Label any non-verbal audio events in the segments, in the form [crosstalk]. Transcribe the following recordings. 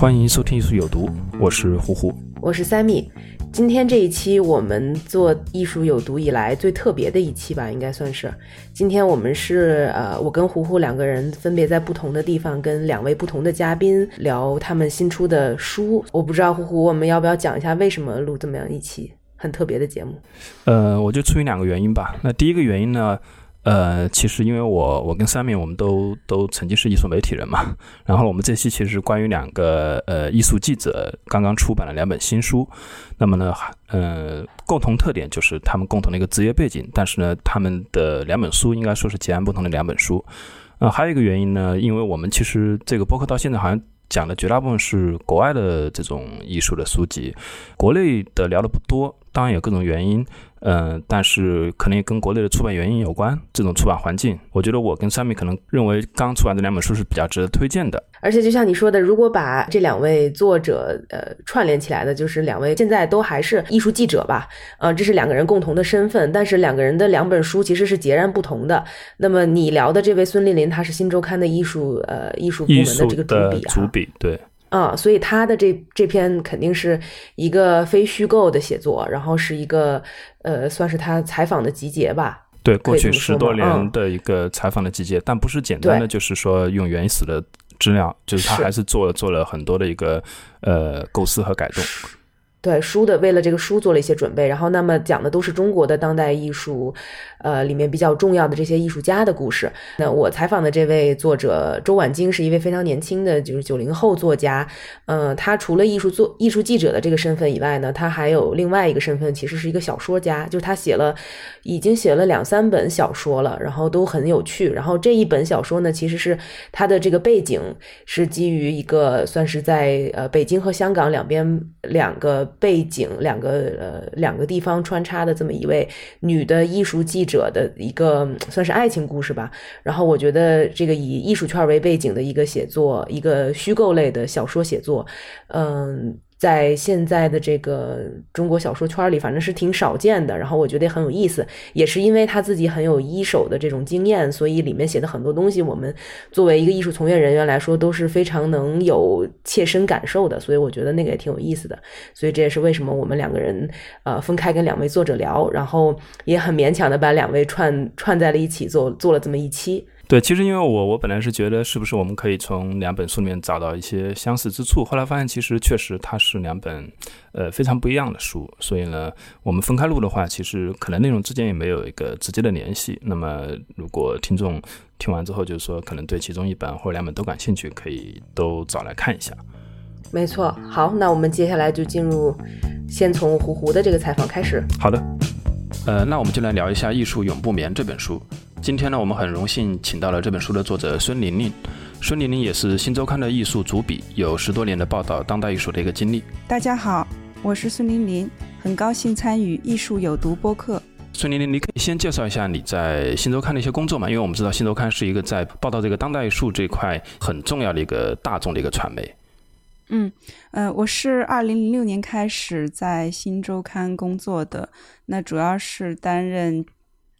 欢迎收听艺术有毒，我是呼呼。我是 Sammy。今天这一期我们做艺术有毒以来最特别的一期吧，应该算是。今天我们是呃，我跟胡胡两个人分别在不同的地方跟两位不同的嘉宾聊他们新出的书。我不知道胡胡，我们要不要讲一下为什么录这么样一期很特别的节目？呃，我就出于两个原因吧。那第一个原因呢？呃，其实因为我我跟三明我们都都曾经是艺术媒体人嘛，然后我们这期其实关于两个呃艺术记者刚刚出版了两本新书，那么呢，呃，共同特点就是他们共同的一个职业背景，但是呢，他们的两本书应该说是截然不同的两本书。呃，还有一个原因呢，因为我们其实这个播客到现在好像讲的绝大部分是国外的这种艺术的书籍，国内的聊的不多，当然有各种原因。嗯，但是可能也跟国内的出版原因有关。这种出版环境，我觉得我跟 Sammy 可能认为刚出版的两本书是比较值得推荐的。而且就像你说的，如果把这两位作者呃串联起来的，就是两位现在都还是艺术记者吧？呃，这是两个人共同的身份，但是两个人的两本书其实是截然不同的。那么你聊的这位孙丽林，他是新周刊的艺术呃艺术部门的这个主笔啊，主笔对。啊，所以他的这这篇肯定是一个非虚构的写作，然后是一个呃，算是他采访的集结吧。对，过去十多年的一个采访的集结，但不是简单的，就是说用原始的资料，就是他还是做了做了很多的一个呃构思和改动。对书的，为了这个书做了一些准备，然后那么讲的都是中国的当代艺术，呃，里面比较重要的这些艺术家的故事。那我采访的这位作者周婉晶是一位非常年轻的，就是九零后作家。嗯，他除了艺术作艺术记者的这个身份以外呢，他还有另外一个身份，其实是一个小说家，就是他写了，已经写了两三本小说了，然后都很有趣。然后这一本小说呢，其实是他的这个背景是基于一个算是在呃北京和香港两边两个。背景两个呃两个地方穿插的这么一位女的艺术记者的一个算是爱情故事吧，然后我觉得这个以艺术圈为背景的一个写作，一个虚构类的小说写作，嗯。在现在的这个中国小说圈里，反正是挺少见的。然后我觉得很有意思，也是因为他自己很有一手的这种经验，所以里面写的很多东西，我们作为一个艺术从业人员来说，都是非常能有切身感受的。所以我觉得那个也挺有意思的。所以这也是为什么我们两个人呃分开跟两位作者聊，然后也很勉强的把两位串串在了一起做做了这么一期。对，其实因为我我本来是觉得是不是我们可以从两本书里面找到一些相似之处，后来发现其实确实它是两本呃非常不一样的书，所以呢，我们分开录的话，其实可能内容之间也没有一个直接的联系。那么如果听众听完之后就是说可能对其中一本或者两本都感兴趣，可以都找来看一下。没错，好，那我们接下来就进入，先从胡胡的这个采访开始。好的，呃，那我们就来聊一下《艺术永不眠》这本书。今天呢，我们很荣幸请到了这本书的作者孙玲玲。孙玲玲也是《新周刊》的艺术主笔，有十多年的报道当代艺术的一个经历。大家好，我是孙玲玲，很高兴参与《艺术有毒》播客。孙玲玲，你可以先介绍一下你在《新周刊》的一些工作嘛？因为我们知道《新周刊》是一个在报道这个当代艺术这块很重要的一个大众的一个传媒。嗯，呃，我是二零零六年开始在《新周刊》工作的，那主要是担任。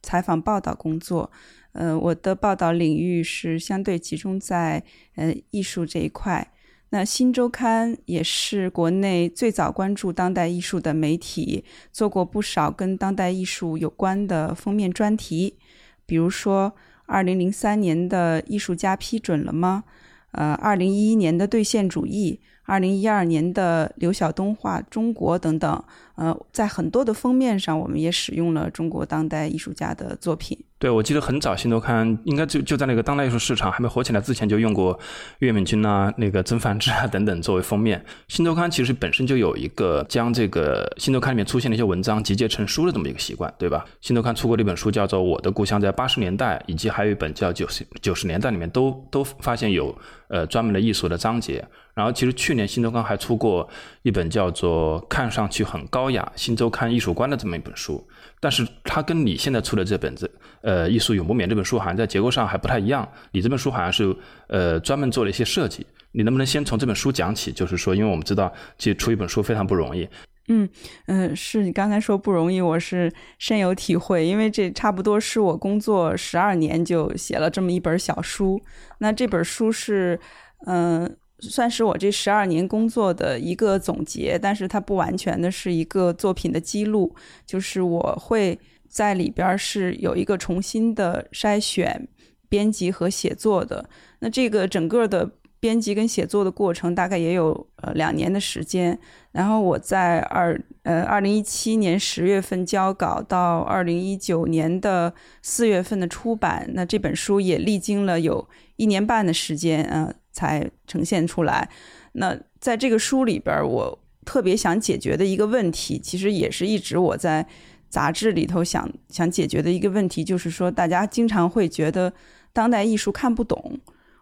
采访报道工作，呃，我的报道领域是相对集中在呃艺术这一块。那新周刊也是国内最早关注当代艺术的媒体，做过不少跟当代艺术有关的封面专题，比如说二零零三年的艺术家批准了吗？呃，二零一一年的兑现主义，二零一二年的刘晓东画中国等等。呃，在很多的封面上，我们也使用了中国当代艺术家的作品。对，我记得很早，《新周刊》应该就就在那个当代艺术市场还没火起来之前，就用过岳敏君啊、那个曾梵志啊等等作为封面。《新周刊》其实本身就有一个将这个《新周刊》里面出现的一些文章集结成书的这么一个习惯，对吧？《新周刊》出过的一本书叫做《我的故乡在八十年代》，以及还有一本叫《九十九十年代》，里面都都发现有呃专门的艺术的章节。然后，其实去年《新周刊》还出过一本叫做《看上去很高雅：新周刊艺术观》的这么一本书。但是它跟你现在出的这本子，呃，《艺术永不眠》这本书好像在结构上还不太一样。你这本书好像是呃专门做了一些设计。你能不能先从这本书讲起？就是说，因为我们知道，其实出一本书非常不容易。嗯嗯，是你刚才说不容易，我是深有体会。因为这差不多是我工作十二年就写了这么一本小书。那这本书是嗯。算是我这十二年工作的一个总结，但是它不完全的是一个作品的记录，就是我会在里边是有一个重新的筛选、编辑和写作的。那这个整个的编辑跟写作的过程大概也有呃两年的时间。然后我在二呃二零一七年十月份交稿，到二零一九年的四月份的出版，那这本书也历经了有一年半的时间啊。才呈现出来。那在这个书里边，我特别想解决的一个问题，其实也是一直我在杂志里头想想解决的一个问题，就是说大家经常会觉得当代艺术看不懂。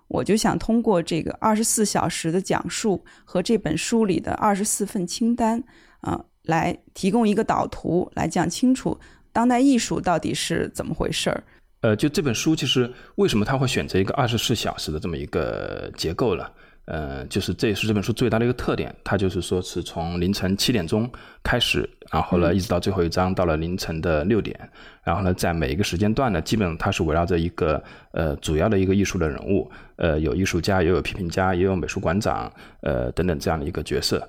我就想通过这个二十四小时的讲述和这本书里的二十四份清单啊，来提供一个导图，来讲清楚当代艺术到底是怎么回事儿。呃，就这本书，其实为什么他会选择一个二十四小时的这么一个结构了？呃，就是这也是这本书最大的一个特点，它就是说是从凌晨七点钟开始，然后呢，一直到最后一章到了凌晨的六点，然后呢，在每一个时间段呢，基本上它是围绕着一个呃主要的一个艺术的人物，呃，有艺术家，也有批评家，也有美术馆长，呃，等等这样的一个角色。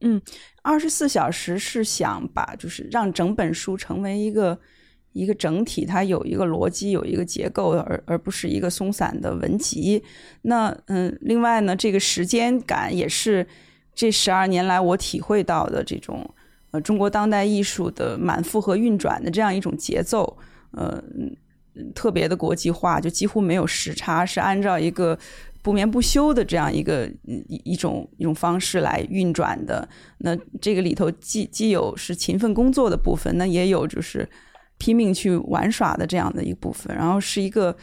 嗯，二十四小时是想把就是让整本书成为一个。一个整体，它有一个逻辑，有一个结构，而而不是一个松散的文集。那嗯，另外呢，这个时间感也是这十二年来我体会到的这种呃中国当代艺术的满负荷运转的这样一种节奏，呃，特别的国际化，就几乎没有时差，是按照一个不眠不休的这样一个一一种一种方式来运转的。那这个里头既既有是勤奋工作的部分，那也有就是。拼命去玩耍的这样的一部分，然后是一个，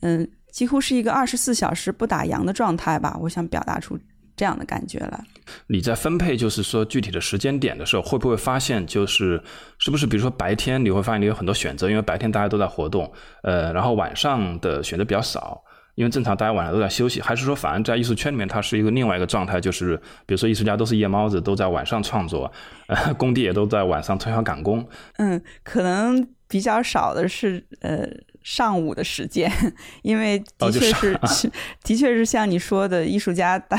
嗯，几乎是一个二十四小时不打烊的状态吧。我想表达出这样的感觉来。你在分配就是说具体的时间点的时候，会不会发现就是是不是比如说白天你会发现你有很多选择，因为白天大家都在活动，呃，然后晚上的选择比较少，因为正常大家晚上都在休息，还是说反而在艺术圈里面它是一个另外一个状态，就是比如说艺术家都是夜猫子，都在晚上创作，呃，工地也都在晚上通宵赶工。嗯，可能。比较少的是呃上午的时间，[laughs] 因为的确是 [laughs] 的确是像你说的，艺术家大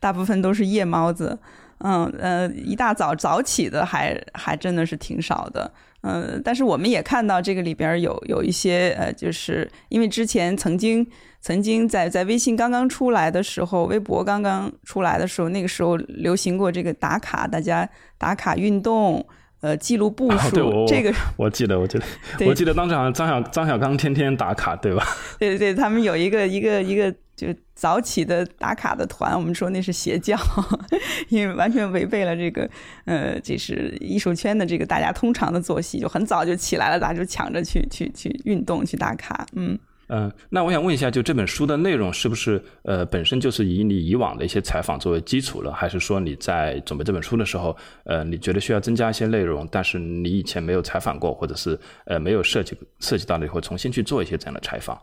大部分都是夜猫子，嗯呃一大早早起的还还真的是挺少的，嗯，但是我们也看到这个里边有有一些呃，就是因为之前曾经曾经在在微信刚刚出来的时候，微博刚刚出来的时候，那个时候流行过这个打卡，大家打卡运动。呃，记录步数，这个我记得，我记得，[laughs] 我记得当时好像张小张小刚天天打卡，对吧？[laughs] 对对对，他们有一个一个一个就早起的打卡的团，我们说那是邪教，[laughs] 因为完全违背了这个呃，这是艺术圈的这个大家通常的作息，就很早就起来了，大家就抢着去去去运动去打卡，嗯。嗯，那我想问一下，就这本书的内容是不是呃本身就是以你以往的一些采访作为基础了，还是说你在准备这本书的时候，呃，你觉得需要增加一些内容，但是你以前没有采访过，或者是呃没有涉及涉及到的，会重新去做一些这样的采访？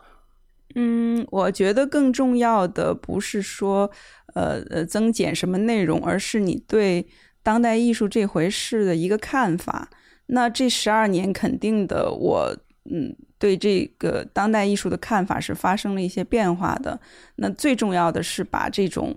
嗯，我觉得更重要的不是说呃呃增减什么内容，而是你对当代艺术这回事的一个看法。那这十二年肯定的，我嗯。对这个当代艺术的看法是发生了一些变化的。那最重要的是把这种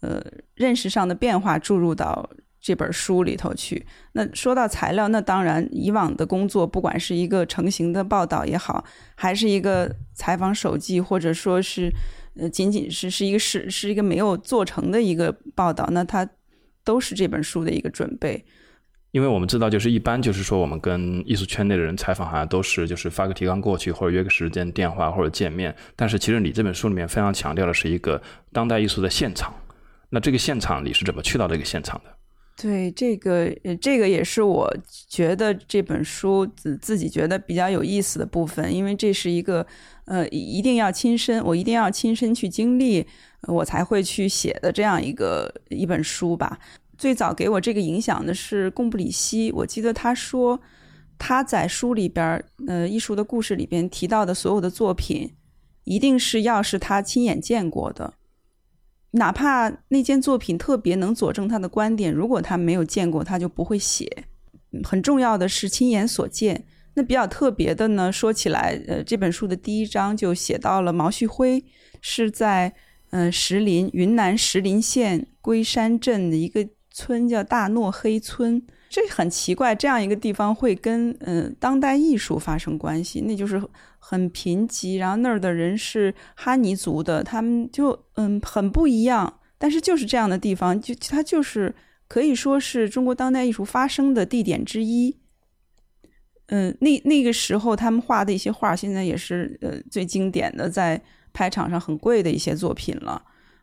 呃认识上的变化注入到这本书里头去。那说到材料，那当然以往的工作，不管是一个成型的报道也好，还是一个采访手记，或者说是呃仅仅是是一个是是一个没有做成的一个报道，那它都是这本书的一个准备。因为我们知道，就是一般就是说，我们跟艺术圈内的人采访，好像都是就是发个提纲过去，或者约个时间电话或者见面。但是其实你这本书里面非常强调的是一个当代艺术的现场。那这个现场你是怎么去到这个现场的？对，这个，这个也是我觉得这本书自自己觉得比较有意思的部分，因为这是一个呃，一定要亲身，我一定要亲身去经历，我才会去写的这样一个一本书吧。最早给我这个影响的是贡布里希，我记得他说他在书里边，呃，艺术的故事里边提到的所有的作品，一定是要是他亲眼见过的。哪怕那件作品特别能佐证他的观点，如果他没有见过，他就不会写。很重要的是亲眼所见。那比较特别的呢，说起来，呃，这本书的第一章就写到了毛旭辉是在嗯石林云南石林县龟山镇的一个村叫大诺黑村。这很奇怪，这样一个地方会跟嗯当代艺术发生关系，那就是很贫瘠，然后那儿的人是哈尼族的，他们就嗯很不一样，但是就是这样的地方，就它就是可以说是中国当代艺术发生的地点之一。嗯，那那个时候他们画的一些画，现在也是呃最经典的，在拍场上很贵的一些作品了。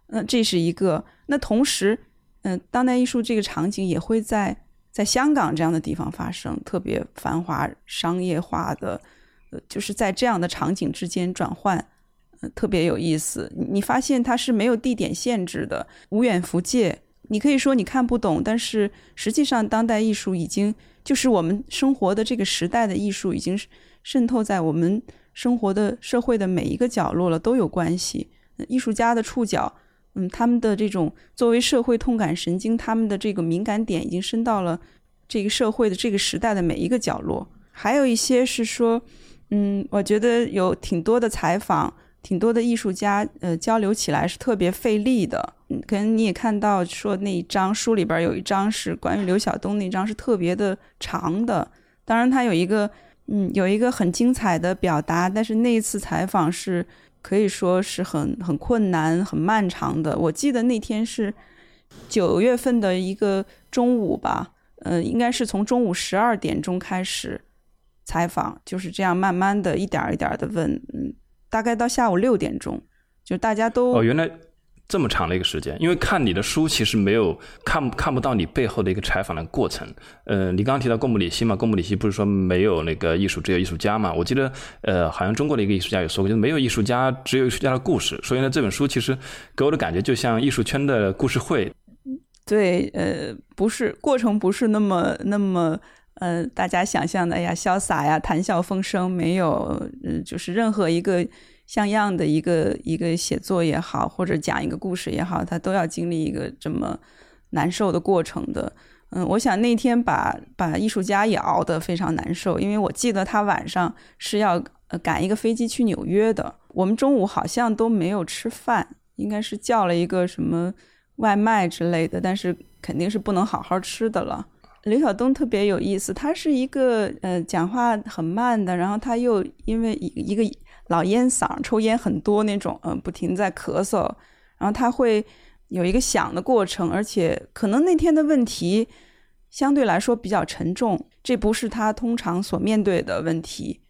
那这是一个，那同时，嗯，当代艺术这个场景也会在。在香港这样的地方发生，特别繁华商业化的，呃，就是在这样的场景之间转换，呃，特别有意思。你发现它是没有地点限制的，无远弗届。你可以说你看不懂，但是实际上当代艺术已经就是我们生活的这个时代的艺术，已经渗透在我们生活的社会的每一个角落了，都有关系。艺术家的触角。嗯，他们的这种作为社会痛感神经，他们的这个敏感点已经伸到了这个社会的这个时代的每一个角落。还有一些是说，嗯，我觉得有挺多的采访，挺多的艺术家，呃，交流起来是特别费力的。嗯，可能你也看到说那一章书里边有一章是关于刘晓东，那章是特别的长的。当然，他有一个，嗯，有一个很精彩的表达，但是那一次采访是。可以说是很很困难、很漫长的。我记得那天是九月份的一个中午吧，呃，应该是从中午十二点钟开始采访，就是这样慢慢的一点一点的问，嗯，大概到下午六点钟，就大家都哦，原来。这么长的一个时间，因为看你的书其实没有看看不到你背后的一个采访的过程。呃，你刚刚提到贡布里希嘛，贡布里希不是说没有那个艺术，只有艺术家嘛？我记得，呃，好像中国的一个艺术家有说过，就是没有艺术家，只有艺术家的故事。所以呢，这本书其实给我的感觉就像艺术圈的故事会。对，呃，不是过程不是那么那么呃，大家想象的，哎呀，潇洒呀，谈笑风生，没有，嗯，就是任何一个。像样的一个一个写作也好，或者讲一个故事也好，他都要经历一个这么难受的过程的。嗯，我想那天把把艺术家也熬得非常难受，因为我记得他晚上是要赶一个飞机去纽约的。我们中午好像都没有吃饭，应该是叫了一个什么外卖之类的，但是肯定是不能好好吃的了。刘晓东特别有意思，他是一个呃讲话很慢的，然后他又因为一一个。老烟嗓，抽烟很多那种，嗯，不停在咳嗽，然后他会有一个想的过程，而且可能那天的问题相对来说比较沉重，这不是他通常所面对的问题。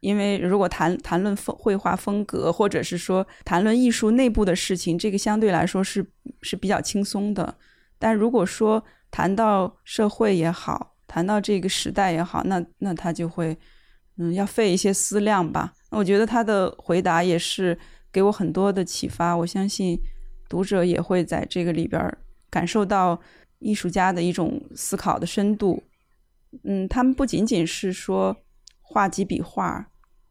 因为如果谈谈论风绘画风格，或者是说谈论艺术内部的事情，这个相对来说是是比较轻松的。但如果说谈到社会也好，谈到这个时代也好，那那他就会。嗯，要费一些思量吧。我觉得他的回答也是给我很多的启发。我相信读者也会在这个里边感受到艺术家的一种思考的深度。嗯，他们不仅仅是说画几笔画，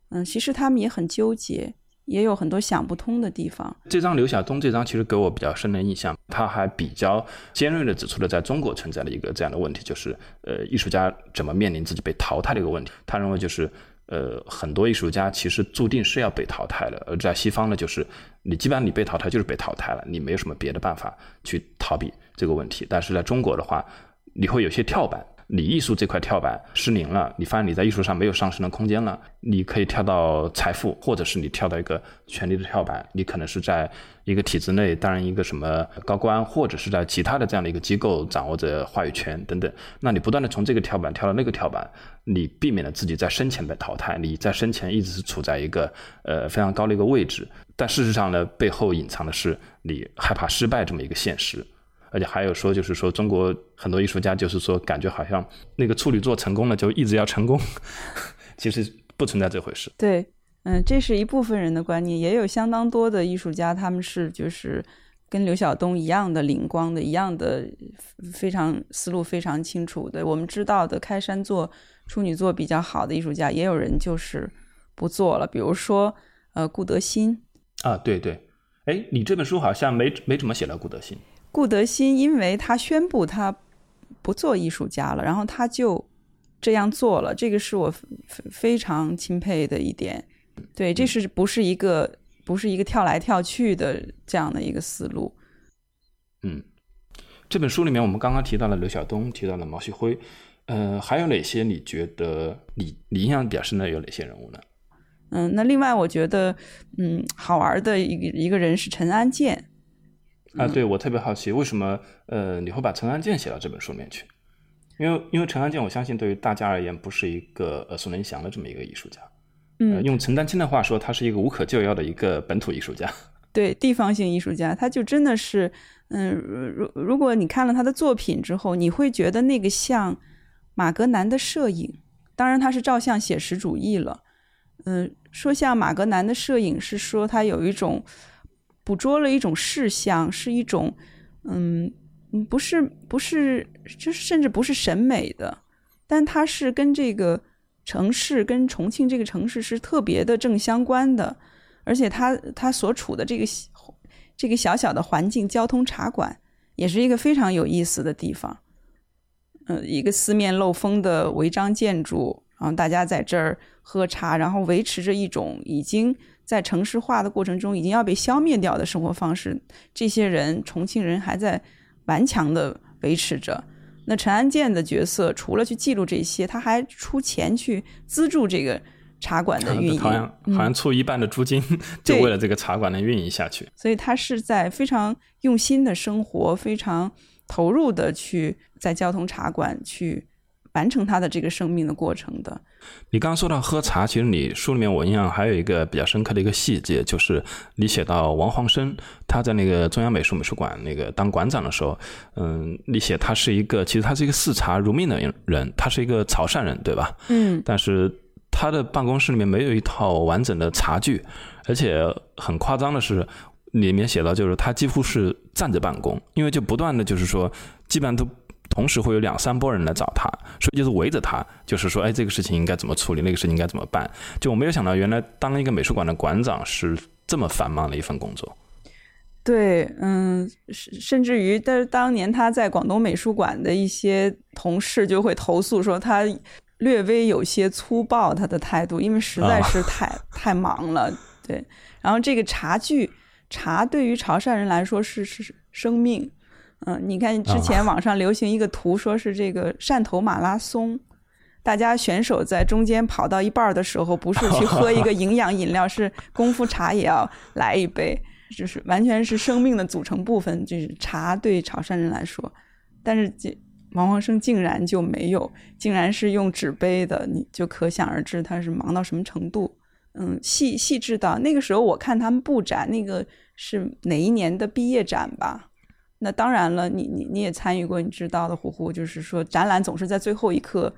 嗯，其实他们也很纠结。也有很多想不通的地方。这张刘晓东这张其实给我比较深的印象，他还比较尖锐的指出了在中国存在的一个这样的问题，就是呃，艺术家怎么面临自己被淘汰的一个问题。他认为就是呃，很多艺术家其实注定是要被淘汰的，而在西方呢，就是你基本上你被淘汰就是被淘汰了，你没有什么别的办法去逃避这个问题。但是在中国的话，你会有些跳板。你艺术这块跳板失灵了，你发现你在艺术上没有上升的空间了，你可以跳到财富，或者是你跳到一个权力的跳板，你可能是在一个体制内担任一个什么高官，或者是在其他的这样的一个机构掌握着话语权等等。那你不断的从这个跳板跳到那个跳板，你避免了自己在生前被淘汰，你在生前一直是处在一个呃非常高的一个位置，但事实上呢，背后隐藏的是你害怕失败这么一个现实。而且还有说，就是说中国很多艺术家，就是说感觉好像那个处女座成功了，就一直要成功，[laughs] 其实不存在这回事。对，嗯，这是一部分人的观念，也有相当多的艺术家，他们是就是跟刘晓东一样的灵光的，一样的非常思路非常清楚的。我们知道的开山座、处女座比较好的艺术家，也有人就是不做了，比如说呃顾德新啊，对对，哎，你这本书好像没没怎么写到顾德新。顾德新，因为他宣布他不做艺术家了，然后他就这样做了，这个是我非常钦佩的一点。对，这是不是一个不是一个跳来跳去的这样的一个思路？嗯，这本书里面我们刚刚提到了刘晓东，提到了毛旭辉，呃，还有哪些你觉得你你印象比较深的有哪些人物呢？嗯，那另外我觉得，嗯，好玩的一个一个人是陈安健。啊，对我特别好奇，为什么呃你会把陈安健写到这本书里面去？因为因为陈安健，我相信对于大家而言不是一个耳熟能详的这么一个艺术家。嗯，用陈丹青的话说，他是一个无可救药的一个本土艺术家。[laughs] 对，地方性艺术家，他就真的是，嗯，如如果你看了他的作品之后，你会觉得那个像马格南的摄影，当然他是照相写实主义了。嗯，说像马格南的摄影是说他有一种。捕捉了一种视像，是一种，嗯，不是不是，就是甚至不是审美的，但它是跟这个城市，跟重庆这个城市是特别的正相关的，而且它它所处的这个这个小小的环境，交通茶馆也是一个非常有意思的地方，嗯，一个四面漏风的违章建筑，然后大家在这儿喝茶，然后维持着一种已经。在城市化的过程中，已经要被消灭掉的生活方式，这些人，重庆人还在顽强的维持着。那陈安健的角色，除了去记录这些，他还出钱去资助这个茶馆的 [laughs] 运营，好像好像出一半的租金，[laughs] 就为了这个茶馆能运营下去。所以他是在非常用心的生活，非常投入的去在交通茶馆去。完成他的这个生命的过程的。你刚刚说到喝茶，其实你书里面我印象还有一个比较深刻的一个细节，就是你写到王黄生他在那个中央美术美术馆那个当馆长的时候，嗯，你写他是一个其实他是一个视茶如命的人，他是一个潮汕人，对吧？嗯。但是他的办公室里面没有一套完整的茶具，而且很夸张的是，里面写到就是他几乎是站着办公，因为就不断的就是说，基本上都。同时会有两三波人来找他，所以就是围着他，就是说，哎，这个事情应该怎么处理，那个事情应该怎么办？就我没有想到，原来当一个美术馆的馆长是这么繁忙的一份工作。对，嗯，甚至于，但是当年他在广东美术馆的一些同事就会投诉说，他略微有些粗暴，他的态度，因为实在是太太忙了。[laughs] 对，然后这个茶具，茶对于潮汕人来说是是生命。嗯，你看之前网上流行一个图，说是这个汕头马拉松，大家选手在中间跑到一半的时候，不是去喝一个营养饮料，是功夫茶也要来一杯，就是完全是生命的组成部分，就是茶对潮汕人来说。但是这王黄生竟然就没有，竟然是用纸杯的，你就可想而知他是忙到什么程度。嗯，细细致到那个时候，我看他们布展，那个是哪一年的毕业展吧？那当然了，你你你也参与过，你知道的，虎虎就是说，展览总是在最后一刻，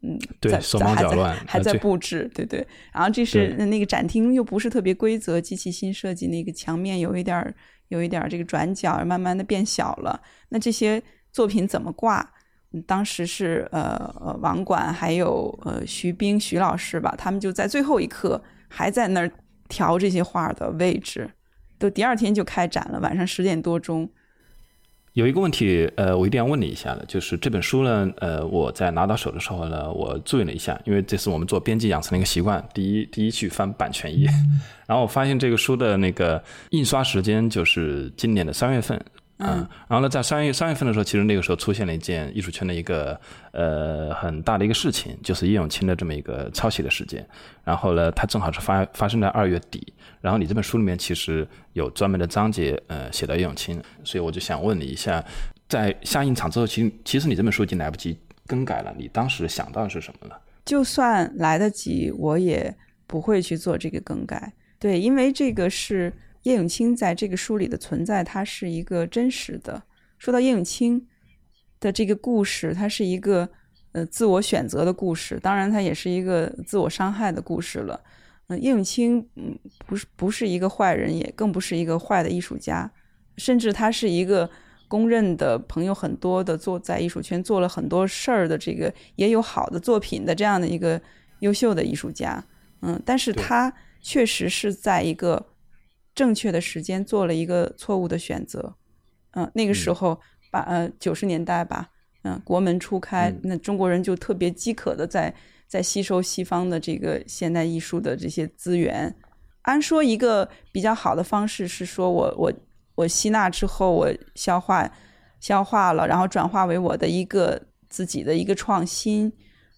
嗯，对，手忙脚乱，还在布置，对对。然后这是那个展厅又不是特别规则，机器新设计，那个墙面有一点有一点这个转角，慢慢的变小了。那这些作品怎么挂？当时是呃呃网管还有呃徐冰徐老师吧，他们就在最后一刻还在那儿调这些画的位置，都第二天就开展了，晚上十点多钟。有一个问题，呃，我一定要问你一下的，就是这本书呢，呃，我在拿到手的时候呢，我注意了一下，因为这是我们做编辑养成的一个习惯，第一，第一去翻版权页，[laughs] 然后我发现这个书的那个印刷时间就是今年的三月份，嗯，然后呢，在三月三月份的时候，其实那个时候出现了一件艺术圈的一个呃很大的一个事情，就是叶永青的这么一个抄袭的事件。然后呢，它正好是发发生在二月底。然后你这本书里面其实有专门的章节，呃，写到叶永青，所以我就想问你一下，在下映场之后，其实其实你这本书已经来不及更改了，你当时想到的是什么呢？就算来得及，我也不会去做这个更改。对，因为这个是。叶永青在这个书里的存在，它是一个真实的。说到叶永青的这个故事，它是一个呃自我选择的故事，当然它也是一个自我伤害的故事了。嗯，叶永青嗯不是不是一个坏人，也更不是一个坏的艺术家，甚至他是一个公认的朋友很多的做在艺术圈做了很多事儿的这个也有好的作品的这样的一个优秀的艺术家。嗯，但是他确实是在一个。正确的时间做了一个错误的选择，嗯，那个时候把呃九十年代吧，嗯，国门初开，那中国人就特别饥渴的在在吸收西方的这个现代艺术的这些资源。按说一个比较好的方式是说我我我吸纳之后我消化消化了，然后转化为我的一个自己的一个创新，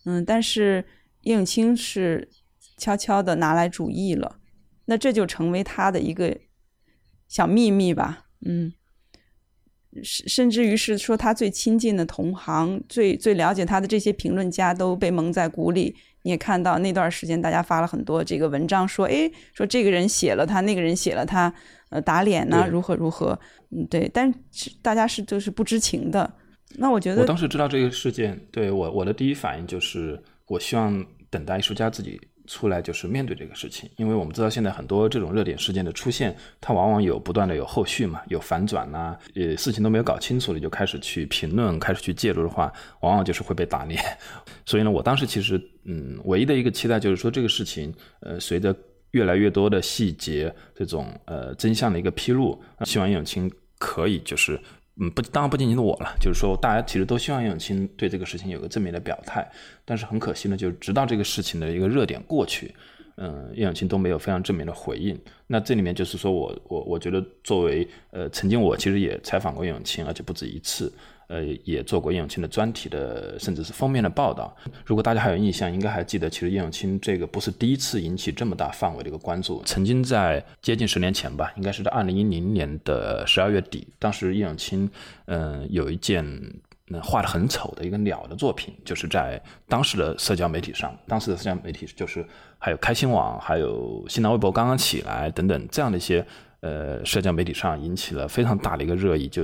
嗯，但是叶永青是悄悄的拿来主义了。那这就成为他的一个小秘密吧，嗯，甚甚至于是说他最亲近的同行、最最了解他的这些评论家都被蒙在鼓里。你也看到那段时间，大家发了很多这个文章，说，哎，说这个人写了他，那个人写了他，呃，打脸呢，如何如何，嗯，对，但是大家是就是不知情的。那我觉得，我当时知道这个事件，对我我的第一反应就是，我希望等待艺术家自己。出来就是面对这个事情，因为我们知道现在很多这种热点事件的出现，它往往有不断的有后续嘛，有反转呐，呃，事情都没有搞清楚，你就开始去评论，开始去介入的话，往往就是会被打脸。[laughs] 所以呢，我当时其实，嗯，唯一的一个期待就是说，这个事情，呃，随着越来越多的细节，这种呃真相的一个披露，希望叶永青可以就是。嗯，不，当然不仅仅是我了，就是说，大家其实都希望叶永青对这个事情有个正面的表态，但是很可惜呢，就是直到这个事情的一个热点过去，嗯，叶永青都没有非常正面的回应。那这里面就是说我，我我觉得作为呃，曾经我其实也采访过叶永青，而且不止一次。呃，也做过叶永青的专题的，甚至是封面的报道。如果大家还有印象，应该还记得，其实叶永青这个不是第一次引起这么大范围的一个关注。曾经在接近十年前吧，应该是在二零一零年的十二月底，当时叶永青，嗯，有一件画的很丑的一个鸟的作品，就是在当时的社交媒体上，当时的社交媒体就是还有开心网，还有新浪微博刚刚起来等等这样的一些呃社交媒体上引起了非常大的一个热议，就。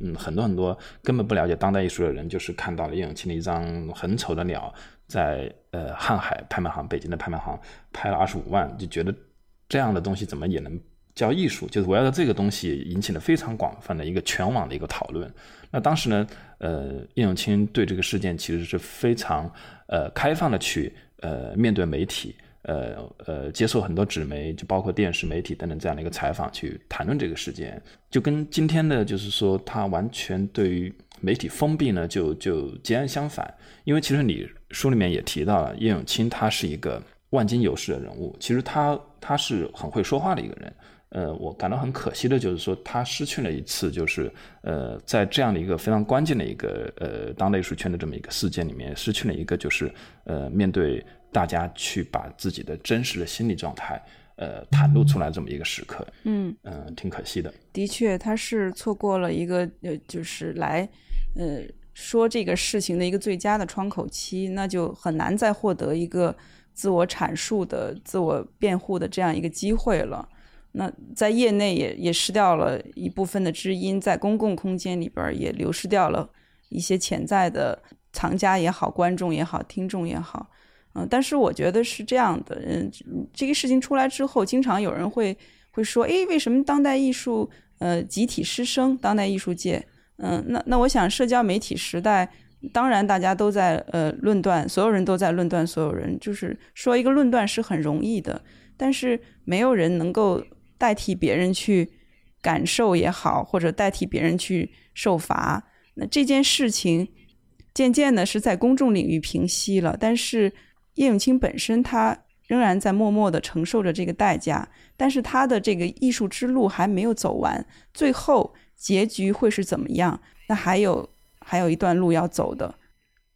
嗯，很多很多根本不了解当代艺术的人，就是看到了叶永青的一张很丑的鸟，在呃瀚海拍卖行，北京的拍卖行拍了二十五万，就觉得这样的东西怎么也能叫艺术？就是围绕着这个东西引起了非常广泛的一个全网的一个讨论。那当时呢，呃，叶永青对这个事件其实是非常呃开放的去呃面对媒体。呃呃，接受很多纸媒，就包括电视媒体等等这样的一个采访，去谈论这个事件，就跟今天的，就是说他完全对于媒体封闭呢，就就截然相反。因为其实你书里面也提到了，叶永青他是一个万金油式的人物，其实他他是很会说话的一个人。呃，我感到很可惜的就是说，他失去了一次，就是呃，在这样的一个非常关键的一个呃当代艺术圈的这么一个事件里面，失去了一个就是呃面对。大家去把自己的真实的心理状态，呃，袒露出来这么一个时刻，嗯嗯，挺可惜的。的确，他是错过了一个呃，就是来呃说这个事情的一个最佳的窗口期，那就很难再获得一个自我阐述的、自我辩护的这样一个机会了。那在业内也也失掉了一部分的知音，在公共空间里边也流失掉了一些潜在的藏家也好、观众也好、听众也好。嗯，但是我觉得是这样的，嗯，这个事情出来之后，经常有人会会说，哎，为什么当代艺术呃集体失声？当代艺术界，嗯，那那我想，社交媒体时代，当然大家都在呃论断，所有人都在论断所有人，就是说一个论断是很容易的，但是没有人能够代替别人去感受也好，或者代替别人去受罚。那这件事情渐渐的是在公众领域平息了，但是。叶永青本身，他仍然在默默的承受着这个代价，但是他的这个艺术之路还没有走完，最后结局会是怎么样？那还有还有一段路要走的。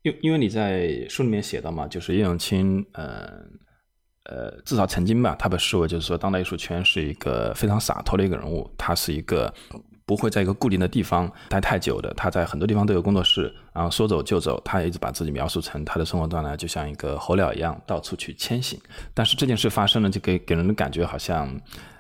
因因为你在书里面写到嘛，就是叶永青，呃呃，至少曾经吧，他被视为就是说当代艺术圈是一个非常洒脱的一个人物，他是一个不会在一个固定的地方待太久的，他在很多地方都有工作室，然后说走就走，他也一直把自己描述成他的生活状态就像一个候鸟一样到处去迁徙。但是这件事发生了，就给给人的感觉好像，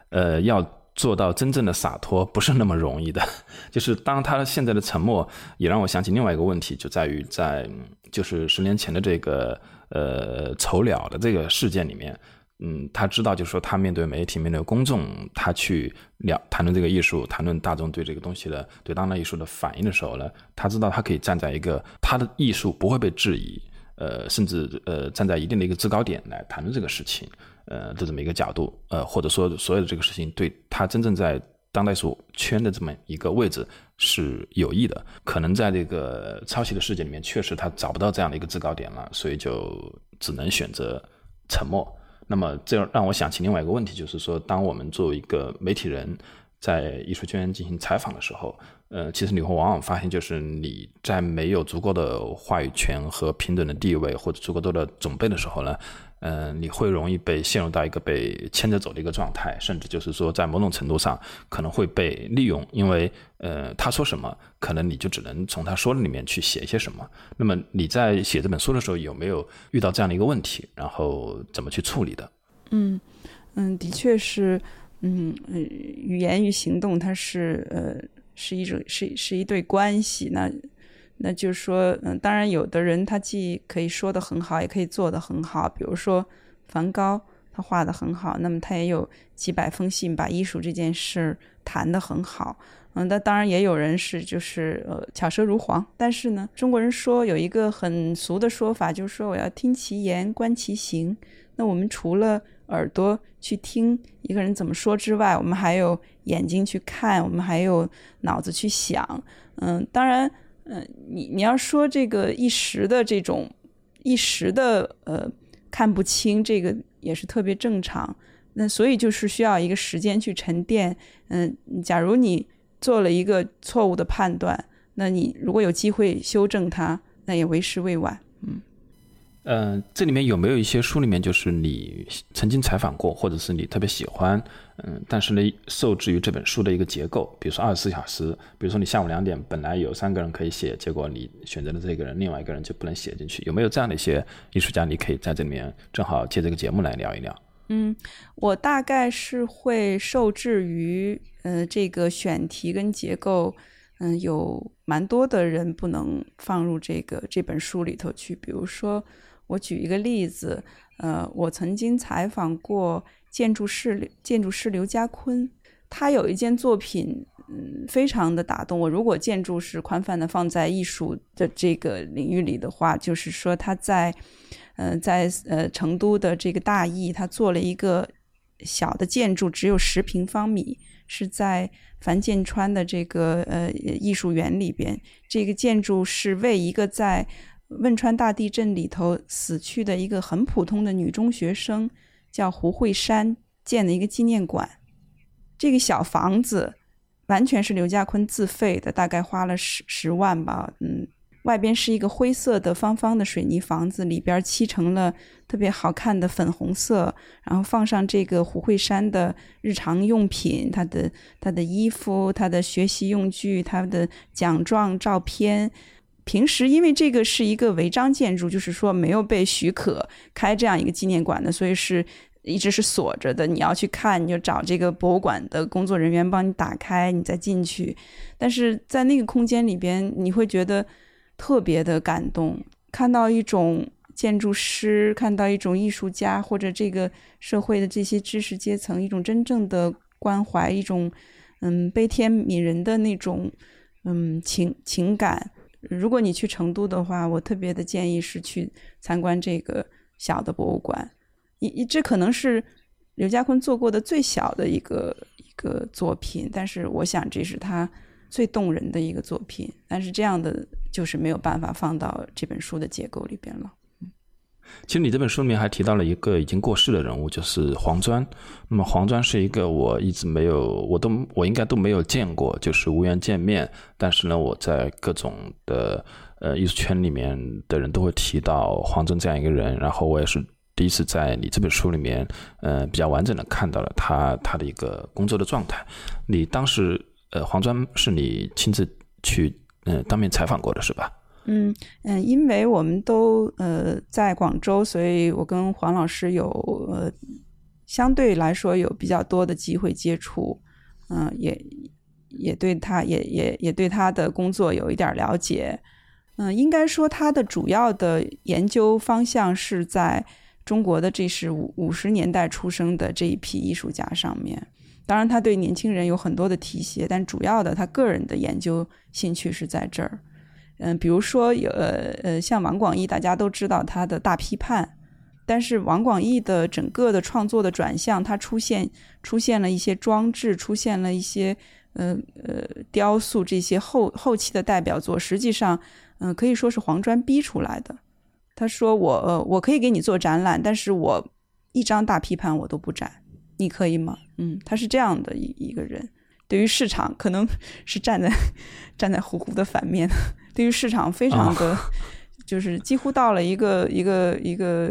呃，要。做到真正的洒脱不是那么容易的，[laughs] 就是当他现在的沉默，也让我想起另外一个问题，就在于在就是十年前的这个呃丑鸟的这个事件里面，嗯，他知道就是说他面对媒体、面对公众，他去聊谈论这个艺术、谈论大众对这个东西的对当代艺术的反应的时候呢，他知道他可以站在一个他的艺术不会被质疑，呃，甚至呃站在一定的一个制高点来谈论这个事情。呃，的这么一个角度，呃，或者说所有的这个事情对他真正在当代艺术圈的这么一个位置是有益的。可能在这个抄袭的世界里面，确实他找不到这样的一个制高点了，所以就只能选择沉默。那么这让我想起另外一个问题，就是说，当我们作为一个媒体人在艺术圈进行采访的时候，呃，其实你会往往发现，就是你在没有足够的话语权和平等的地位，或者足够多的准备的时候呢？嗯，你会容易被陷入到一个被牵着走的一个状态，甚至就是说，在某种程度上可能会被利用，因为呃，他说什么，可能你就只能从他说的里面去写一些什么。那么你在写这本书的时候，有没有遇到这样的一个问题？然后怎么去处理的？嗯嗯，的确是，嗯语言与行动，它是呃是一种是是一对关系。那那就是说，嗯，当然，有的人他既可以说的很好，也可以做的很好。比如说，梵高，他画的很好，那么他也有几百封信把艺术这件事谈得很好。嗯，那当然也有人是就是呃巧舌如簧。但是呢，中国人说有一个很俗的说法，就是说我要听其言，观其行。那我们除了耳朵去听一个人怎么说之外，我们还有眼睛去看，我们还有脑子去想。嗯，当然。嗯，你你要说这个一时的这种一时的呃看不清，这个也是特别正常。那所以就是需要一个时间去沉淀。嗯，假如你做了一个错误的判断，那你如果有机会修正它，那也为时未晚。嗯。嗯，这里面有没有一些书里面就是你曾经采访过，或者是你特别喜欢，嗯，但是呢受制于这本书的一个结构，比如说二十四小时，比如说你下午两点本来有三个人可以写，结果你选择了这个人，另外一个人就不能写进去，有没有这样的一些艺术家？你可以在这里面正好借这个节目来聊一聊。嗯，我大概是会受制于呃这个选题跟结构，嗯，有蛮多的人不能放入这个这本书里头去，比如说。我举一个例子，呃，我曾经采访过建筑师建筑师刘家坤，他有一件作品，嗯，非常的打动我。如果建筑是宽泛的放在艺术的这个领域里的话，就是说他在，呃，在呃成都的这个大邑，他做了一个小的建筑，只有十平方米，是在樊建川的这个呃艺术园里边。这个建筑是为一个在汶川大地震里头死去的一个很普通的女中学生，叫胡慧珊，建的一个纪念馆。这个小房子完全是刘家坤自费的，大概花了十十万吧。嗯，外边是一个灰色的方方的水泥房子，里边漆成了特别好看的粉红色，然后放上这个胡慧珊的日常用品，她的她的衣服、她的学习用具、她的奖状照片。平时因为这个是一个违章建筑，就是说没有被许可开这样一个纪念馆的，所以是一直是锁着的。你要去看，你就找这个博物馆的工作人员帮你打开，你再进去。但是在那个空间里边，你会觉得特别的感动，看到一种建筑师，看到一种艺术家，或者这个社会的这些知识阶层一种真正的关怀，一种嗯悲天悯人的那种嗯情情感。如果你去成都的话，我特别的建议是去参观这个小的博物馆。一一这可能是刘家坤做过的最小的一个一个作品，但是我想这是他最动人的一个作品。但是这样的就是没有办法放到这本书的结构里边了。其实你这本书里面还提到了一个已经过世的人物，就是黄专。那么黄专是一个我一直没有，我都我应该都没有见过，就是无缘见面。但是呢，我在各种的呃艺术圈里面的人都会提到黄砖这样一个人。然后我也是第一次在你这本书里面，呃，比较完整的看到了他他的一个工作的状态。你当时呃黄专是你亲自去嗯当面采访过的是吧？嗯嗯，因为我们都呃在广州，所以我跟黄老师有呃相对来说有比较多的机会接触，嗯，也也对他也也也对他的工作有一点了解，嗯，应该说他的主要的研究方向是在中国的这是五五十年代出生的这一批艺术家上面，当然他对年轻人有很多的提携，但主要的他个人的研究兴趣是在这儿。嗯，比如说有呃呃，像王广义，大家都知道他的大批判，但是王广义的整个的创作的转向，他出现出现了一些装置，出现了一些呃呃雕塑这些后后期的代表作，实际上嗯可以说是黄砖逼出来的。他说我呃我可以给你做展览，但是我一张大批判我都不展，你可以吗？嗯，他是这样的一一个人，对于市场可能 [laughs] 是站在站在虎虎的反面。对于市场非常的，就是几乎到了一个一个一个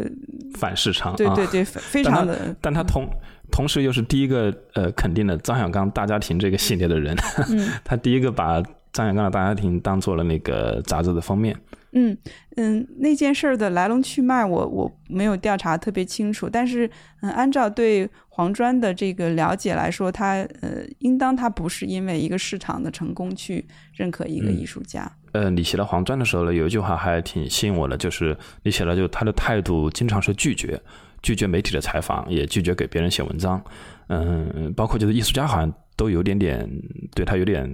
反市场，对对对，非常的。但他同同时又是第一个呃肯定的张小刚大家庭这个系列的人，[laughs] 他第一个把张小刚的大家庭当做了那个杂志的封面。嗯嗯，那件事儿的来龙去脉，我我没有调查特别清楚，但是嗯，按照对黄砖的这个了解来说，他呃，应当他不是因为一个市场的成功去认可一个艺术家。呃，你写到黄砖的时候呢，有一句话还挺吸引我的，就是你写了，就他的态度经常是拒绝，拒绝媒体的采访，也拒绝给别人写文章。嗯，包括就是艺术家好像都有点点对他有点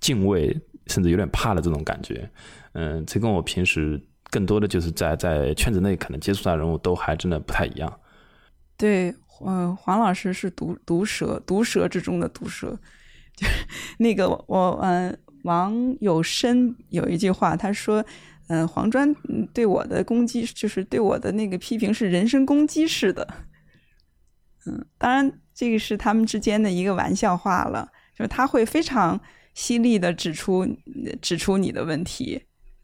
敬畏，甚至有点怕的这种感觉。嗯，这跟我平时更多的就是在在圈子内可能接触到人物都还真的不太一样。对，嗯，黄老师是毒毒蛇，毒蛇之中的毒蛇。[laughs] 就是那个我，嗯，王有生有一句话，他说，嗯，黄砖对我的攻击，就是对我的那个批评是人身攻击式的。嗯，当然这个是他们之间的一个玩笑话了，就是他会非常犀利的指出指出你的问题。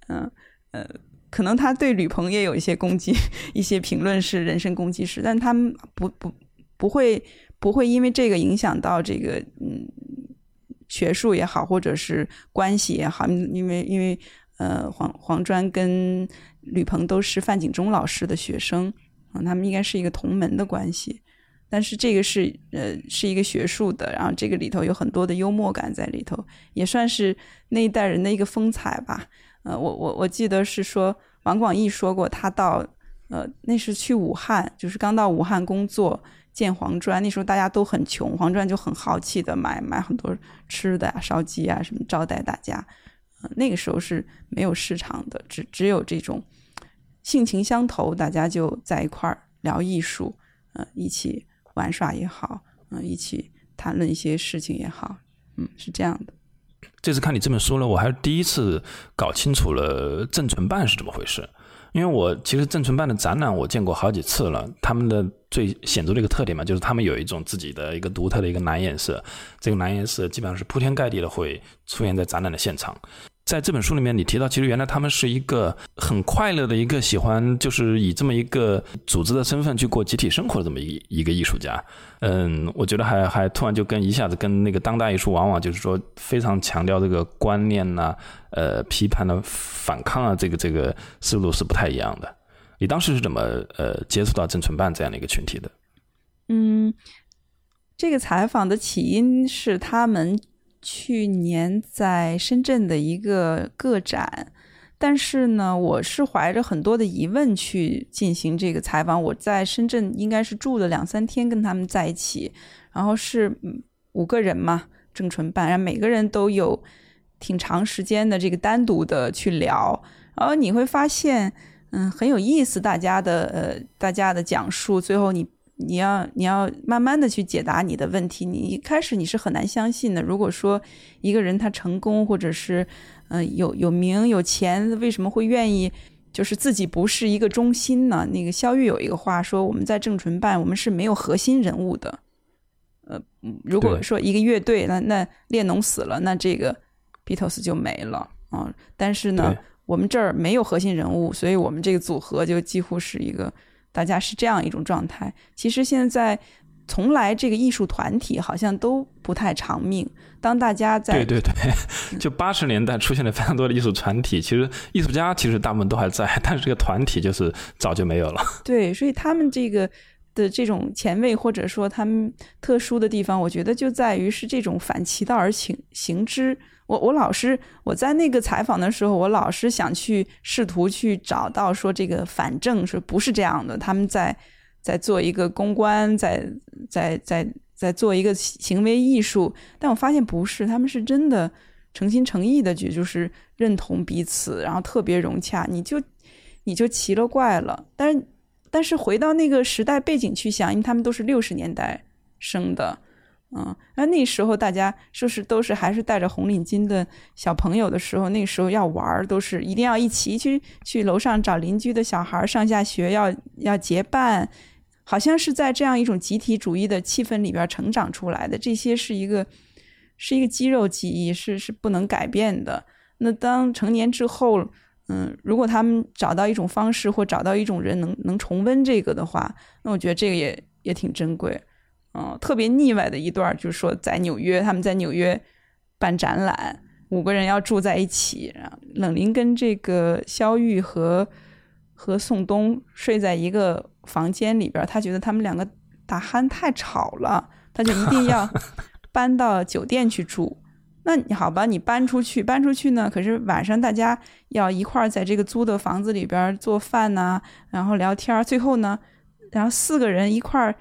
嗯呃，可能他对吕鹏也有一些攻击，[laughs] 一些评论是人身攻击式，但他们不不不会不会因为这个影响到这个嗯学术也好，或者是关系也好，因为因为呃黄黄专跟吕鹏都是范景中老师的学生啊，他们应该是一个同门的关系，但是这个是呃是一个学术的，然后这个里头有很多的幽默感在里头，也算是那一代人的一个风采吧。呃，我我我记得是说王广义说过，他到呃那是去武汉，就是刚到武汉工作见黄砖，那时候大家都很穷，黄砖就很豪气的买买很多吃的啊，烧鸡啊什么招待大家。那个时候是没有市场的，只只有这种性情相投，大家就在一块儿聊艺术，呃，一起玩耍也好，嗯，一起谈论一些事情也好，嗯，是这样的。这次看你这本书呢，我还是第一次搞清楚了正存办是怎么回事。因为我其实正存办的展览我见过好几次了，他们的最显著的一个特点嘛，就是他们有一种自己的一个独特的一个蓝颜色，这个蓝颜色基本上是铺天盖地的会出现在展览的现场。在这本书里面，你提到，其实原来他们是一个很快乐的一个喜欢，就是以这么一个组织的身份去过集体生活的这么一一个艺术家。嗯，我觉得还还突然就跟一下子跟那个当代艺术往往就是说非常强调这个观念呐，呃，批判的反抗啊，这个这个思路是不太一样的。你当时是怎么呃接触到郑存办这样的一个群体的？嗯，这个采访的起因是他们。去年在深圳的一个个展，但是呢，我是怀着很多的疑问去进行这个采访。我在深圳应该是住了两三天，跟他们在一起，然后是五个人嘛，郑纯办，然后每个人都有挺长时间的这个单独的去聊，然后你会发现，嗯，很有意思，大家的呃，大家的讲述，最后你。你要你要慢慢的去解答你的问题，你一开始你是很难相信的。如果说一个人他成功，或者是嗯有有名有钱，为什么会愿意就是自己不是一个中心呢？那个肖玉有一个话说，我们在正纯办，我们是没有核心人物的。呃，如果说一个乐队，那那列侬死了，那这个 Beatles 就没了啊。但是呢，我们这儿没有核心人物，所以我们这个组合就几乎是一个大家是这样一种状态。其实现在从来这个艺术团体好像都不太长命。当大家在对对对，[laughs] 就八十年代出现了非常多的艺术团体，其实艺术家其实大部分都还在，但是这个团体就是早就没有了。对，所以他们这个。的这种前卫或者说他们特殊的地方，我觉得就在于是这种反其道而行行之。我我老是我在那个采访的时候，我老是想去试图去找到说这个反正是不是这样的？他们在在做一个公关，在在在在做一个行为艺术，但我发现不是，他们是真的诚心诚意的去就是认同彼此，然后特别融洽，你就你就奇了怪了，但是。但是回到那个时代背景去想，因为他们都是六十年代生的，嗯，那那时候大家说是都是还是戴着红领巾的小朋友的时候，那时候要玩都是一定要一起去去楼上找邻居的小孩上下学，要要结伴，好像是在这样一种集体主义的气氛里边成长出来的。这些是一个是一个肌肉记忆，是是不能改变的。那当成年之后。嗯，如果他们找到一种方式，或找到一种人能能重温这个的话，那我觉得这个也也挺珍贵。嗯，特别腻歪的一段就是说，在纽约，他们在纽约办展览，五个人要住在一起，冷林跟这个肖玉和和宋冬睡在一个房间里边，他觉得他们两个打鼾太吵了，他就一定要 [laughs] 搬到酒店去住。那你好吧，你搬出去，搬出去呢？可是晚上大家要一块儿在这个租的房子里边做饭呐，然后聊天最后呢，然后四个人一块儿，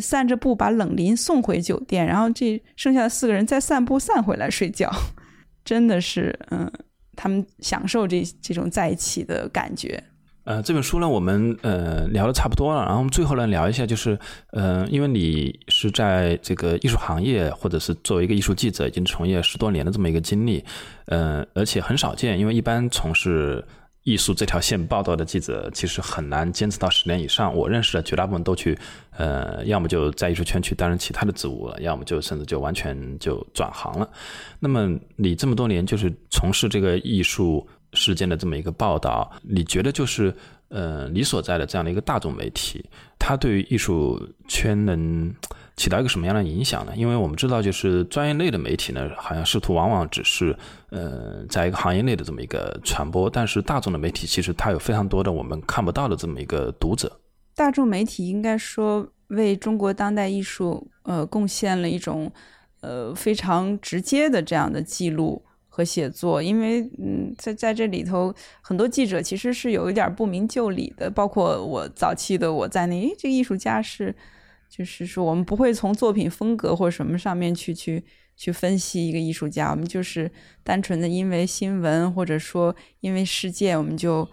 散着步把冷林送回酒店，然后这剩下的四个人再散步散回来睡觉，[laughs] 真的是，嗯，他们享受这这种在一起的感觉。呃，这本书呢，我们呃聊的差不多了，然后我们最后呢聊一下，就是呃，因为你是在这个艺术行业，或者是作为一个艺术记者，已经从业十多年的这么一个经历，呃，而且很少见，因为一般从事艺术这条线报道的记者，其实很难坚持到十年以上。我认识的绝大部分都去，呃，要么就在艺术圈去担任其他的职务了，要么就甚至就完全就转行了。那么你这么多年就是从事这个艺术。事件的这么一个报道，你觉得就是呃，你所在的这样的一个大众媒体，它对于艺术圈能起到一个什么样的影响呢？因为我们知道，就是专业类的媒体呢，好像试图往往只是呃，在一个行业内的这么一个传播，但是大众的媒体其实它有非常多的我们看不到的这么一个读者。大众媒体应该说为中国当代艺术呃贡献了一种呃非常直接的这样的记录。和写作，因为嗯，在在这里头，很多记者其实是有一点不明就里的，包括我早期的我在内。诶，这个艺术家是，就是说我们不会从作品风格或什么上面去去去分析一个艺术家，我们就是单纯的因为新闻或者说因为事件，我们就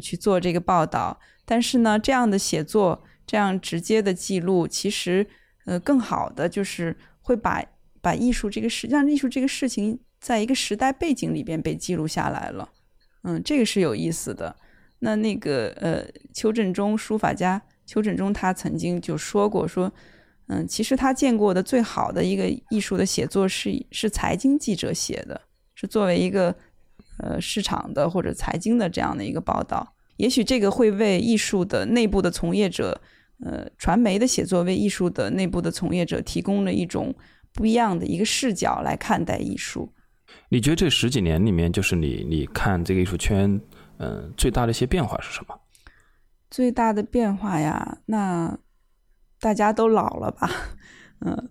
去做这个报道。但是呢，这样的写作，这样直接的记录，其实呃，更好的就是会把把艺术这个事，让艺术这个事情。在一个时代背景里边被记录下来了，嗯，这个是有意思的。那那个呃，邱振中书法家邱振中他曾经就说过，说嗯，其实他见过的最好的一个艺术的写作是是财经记者写的，是作为一个呃市场的或者财经的这样的一个报道。也许这个会为艺术的内部的从业者，呃，传媒的写作为艺术的内部的从业者提供了一种不一样的一个视角来看待艺术。你觉得这十几年里面，就是你你看这个艺术圈，嗯，最大的一些变化是什么？最大的变化呀，那大家都老了吧？嗯，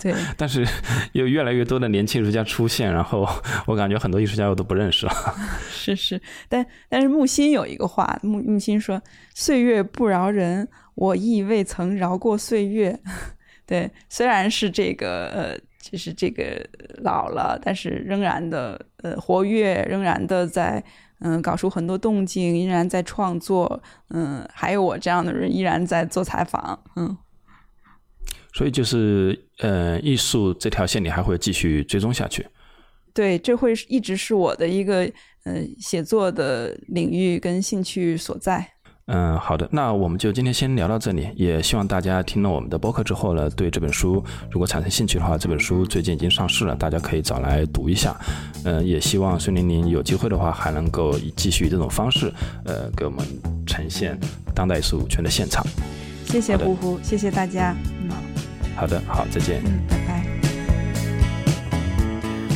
对。[laughs] 但是有越来越多的年轻艺术家出现，然后我感觉很多艺术家我都不认识了。[laughs] 是是，但但是木心有一个话，木木心说：“岁月不饶人，我亦未曾饶过岁月。[laughs] ”对，虽然是这个呃。就是这个老了，但是仍然的呃活跃，仍然的在嗯搞出很多动静，依然在创作，嗯，还有我这样的人依然在做采访，嗯。所以就是呃艺术这条线，你还会继续追踪下去？对，这会一直是我的一个呃写作的领域跟兴趣所在。嗯，好的，那我们就今天先聊到这里。也希望大家听了我们的播客之后呢，对这本书如果产生兴趣的话，这本书最近已经上市了，大家可以找来读一下。嗯，也希望孙玲玲有机会的话，还能够继续以这种方式，呃，给我们呈现当代艺术圈的现场。谢谢呼呼，谢谢大家。嗯，好的，好，再见。嗯，拜拜。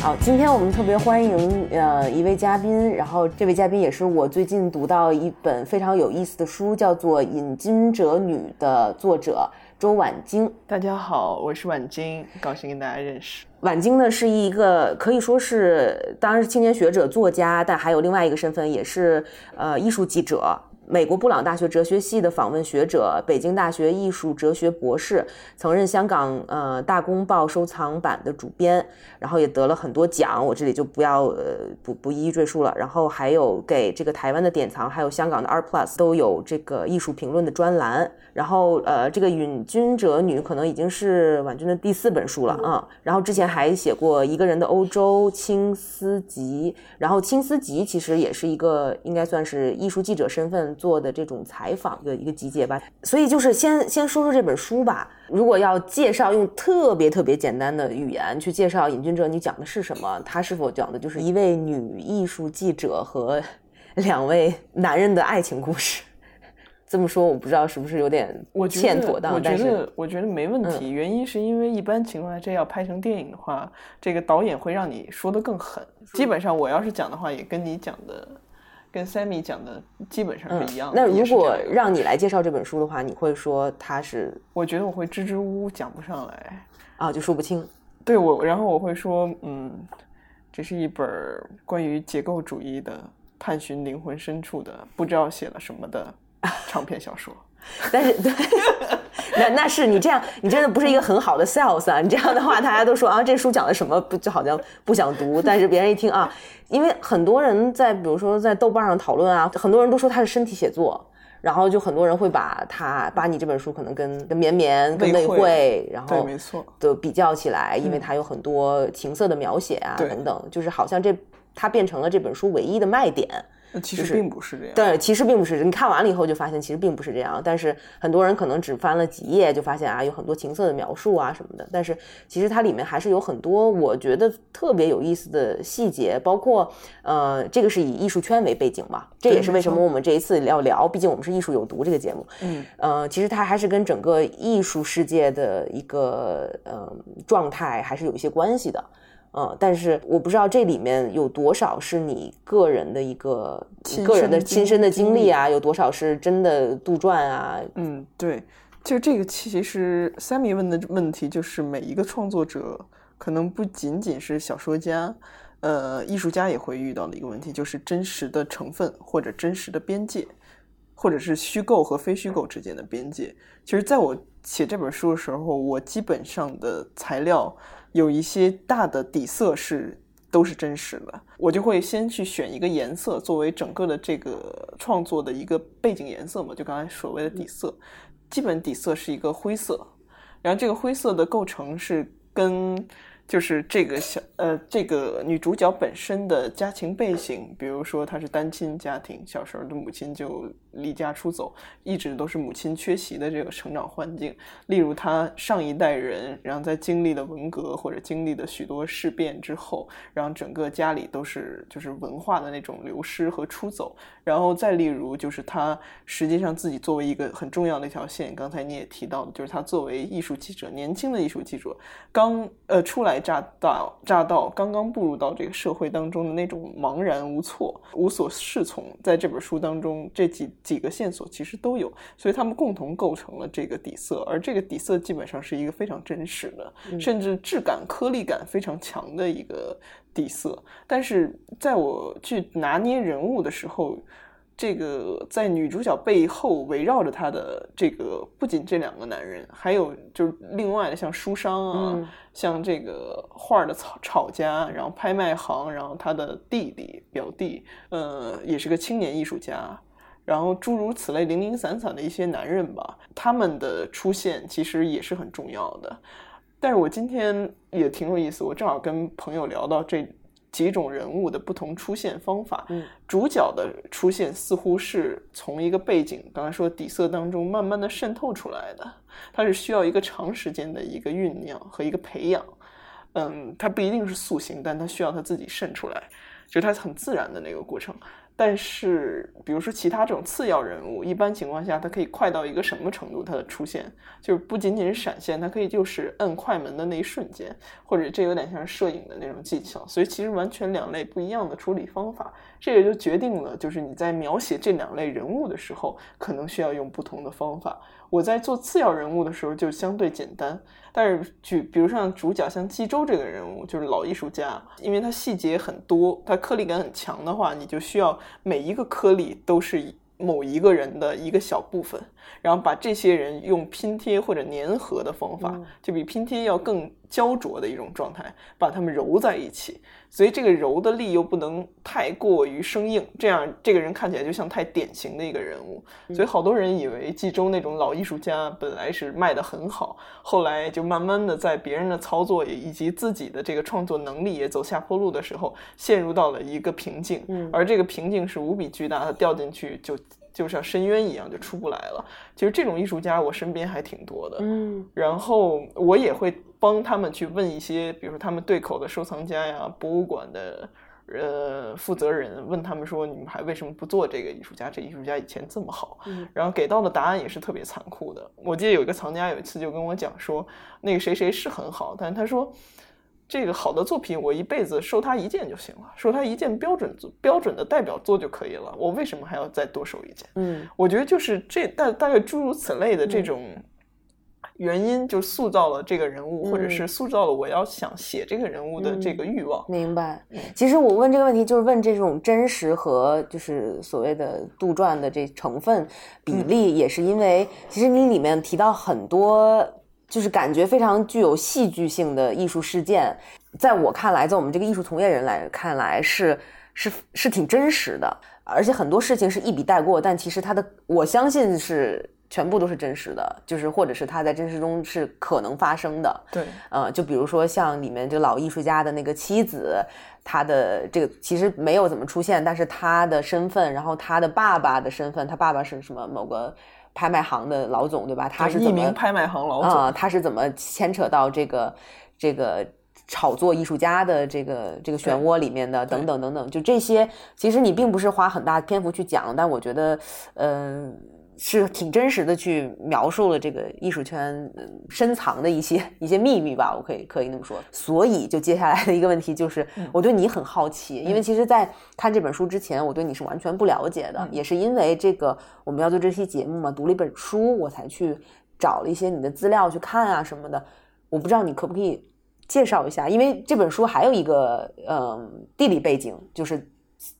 好，今天我们特别欢迎呃一位嘉宾，然后这位嘉宾也是我最近读到一本非常有意思的书，叫做《引金者女》的作者周婉晶。大家好，我是婉晶，高兴跟大家认识。婉晶呢是一个可以说是，当然是青年学者、作家，但还有另外一个身份，也是呃艺术记者。美国布朗大学哲学系的访问学者，北京大学艺术哲学博士，曾任香港呃大公报收藏版的主编，然后也得了很多奖，我这里就不要呃不不一一赘述了。然后还有给这个台湾的典藏，还有香港的 Art Plus 都有这个艺术评论的专栏。然后呃这个《允君者女》可能已经是婉君的第四本书了啊。然后之前还写过一个人的欧洲青丝集，然后青丝集其实也是一个应该算是艺术记者身份。做的这种采访的一个集结吧，所以就是先先说说这本书吧。如果要介绍，用特别特别简单的语言去介绍《隐君者》，你讲的是什么？他是否讲的就是一位女艺术记者和两位男人的爱情故事？[laughs] 这么说我不知道是不是有点欠妥当。我觉得我觉得没问题，原因是因为一般情况下这要拍成电影的话，这个导演会让你说的更狠。基本上我要是讲的话，也跟你讲的。跟 Sammy 讲的基本上是一样的。那如果让你来介绍这本书的话，你会说它是？我觉得我会支支吾吾讲不上来啊，就说不清。对我，然后我会说，嗯，这是一本关于结构主义的探寻灵魂深处的不知道写了什么的长篇小说。[laughs] 但是，对，[laughs] 那那是你这样，你真的不是一个很好的 sales 啊！你这样的话，大家都说啊，这书讲的什么不就好像不想读。但是别人一听啊，因为很多人在比如说在豆瓣上讨论啊，很多人都说它是身体写作，然后就很多人会把它把你这本书可能跟跟绵绵跟内会，然后没错的比较起来，因为它有很多情色的描写啊等等，就是好像这它变成了这本书唯一的卖点。其实并不是这样。对，其实并不是。你看完了以后就发现，其实并不是这样。但是很多人可能只翻了几页，就发现啊，有很多情色的描述啊什么的。但是其实它里面还是有很多我觉得特别有意思的细节，包括呃，这个是以艺术圈为背景嘛，这也是为什么我们这一次要聊。毕竟我们是艺术有毒这个节目。嗯。呃，其实它还是跟整个艺术世界的一个呃状态还是有一些关系的。嗯，但是我不知道这里面有多少是你个人的一个个人的亲身的经历啊，有多少是真的杜撰啊？嗯，对，就这个其实 Sammy 问的问题，就是每一个创作者可能不仅仅是小说家，呃，艺术家也会遇到的一个问题，就是真实的成分或者真实的边界，或者是虚构和非虚构之间的边界。其实，在我写这本书的时候，我基本上的材料。有一些大的底色是都是真实的，我就会先去选一个颜色作为整个的这个创作的一个背景颜色嘛，就刚才所谓的底色，基本底色是一个灰色，然后这个灰色的构成是跟。就是这个小呃，这个女主角本身的家庭背景，比如说她是单亲家庭，小时候的母亲就离家出走，一直都是母亲缺席的这个成长环境。例如他上一代人，然后在经历了文革或者经历了许多事变之后，然后整个家里都是就是文化的那种流失和出走。然后再例如就是他实际上自己作为一个很重要的一条线，刚才你也提到的，就是他作为艺术记者，年轻的艺术记者，刚呃出来。乍到乍到，刚刚步入到这个社会当中的那种茫然无措、无所适从，在这本书当中，这几几个线索其实都有，所以他们共同构成了这个底色，而这个底色基本上是一个非常真实的，甚至质感、颗粒感非常强的一个底色。但是在我去拿捏人物的时候，这个在女主角背后围绕着她的这个，不仅这两个男人，还有就是另外的像书商啊，像这个画的炒炒家，然后拍卖行，然后他的弟弟表弟，呃，也是个青年艺术家，然后诸如此类零零散散的一些男人吧，他们的出现其实也是很重要的。但是我今天也挺有意思，我正好跟朋友聊到这。几种人物的不同出现方法。嗯，主角的出现似乎是从一个背景，刚才说底色当中慢慢的渗透出来的，它是需要一个长时间的一个酝酿和一个培养。嗯，它不一定是塑形，但它需要它自己渗出来，就是它很自然的那个过程。但是，比如说其他这种次要人物，一般情况下，它可以快到一个什么程度？它的出现就是不仅仅是闪现，它可以就是摁快门的那一瞬间，或者这有点像摄影的那种技巧。所以其实完全两类不一样的处理方法，这个就决定了，就是你在描写这两类人物的时候，可能需要用不同的方法。我在做次要人物的时候就相对简单。但是，举比如像主角像冀州这个人物，就是老艺术家，因为他细节很多，他颗粒感很强的话，你就需要每一个颗粒都是某一个人的一个小部分，然后把这些人用拼贴或者粘合的方法，就比拼贴要更焦灼的一种状态，把他们揉在一起。所以这个柔的力又不能太过于生硬，这样这个人看起来就像太典型的一个人物。所以好多人以为冀州那种老艺术家本来是卖的很好，后来就慢慢的在别人的操作以及自己的这个创作能力也走下坡路的时候，陷入到了一个瓶颈。而这个瓶颈是无比巨大，的掉进去就就像深渊一样就出不来了。其实这种艺术家我身边还挺多的，嗯，然后我也会。帮他们去问一些，比如说他们对口的收藏家呀、博物馆的呃负责人，问他们说：“你们还为什么不做这个艺术家？这艺术家以前这么好。”然后给到的答案也是特别残酷的。我记得有一个藏家有一次就跟我讲说：“那个谁谁是很好，但是他说这个好的作品我一辈子收他一件就行了，收他一件标准标准的代表作就可以了。我为什么还要再多收一件？”嗯，我觉得就是这大大概诸如此类的这种。原因就塑造了这个人物，或者是塑造了我要想写这个人物的这个欲望。明白。其实我问这个问题，就是问这种真实和就是所谓的杜撰的这成分比例，也是因为其实你里面提到很多，就是感觉非常具有戏剧性的艺术事件，在我看来，在我们这个艺术从业人来看来，是是是挺真实的，而且很多事情是一笔带过，但其实它的我相信是。全部都是真实的，就是或者是他在真实中是可能发生的。对，呃，就比如说像里面这个老艺术家的那个妻子，他的这个其实没有怎么出现，但是他的身份，然后他的爸爸的身份，他爸爸是什么某个拍卖行的老总，对吧？他是一名拍卖行老总啊，他是怎么牵扯到这个这个炒作艺术家的这个这个漩涡里面的？等等等等，就这些，其实你并不是花很大篇幅去讲，但我觉得，嗯。是挺真实的，去描述了这个艺术圈深藏的一些 [laughs] 一些秘密吧，我可以可以那么说。所以，就接下来的一个问题就是，我对你很好奇，因为其实，在看这本书之前，我对你是完全不了解的，也是因为这个我们要做这期节目嘛，读了一本书，我才去找了一些你的资料去看啊什么的。我不知道你可不可以介绍一下，因为这本书还有一个嗯地理背景，就是。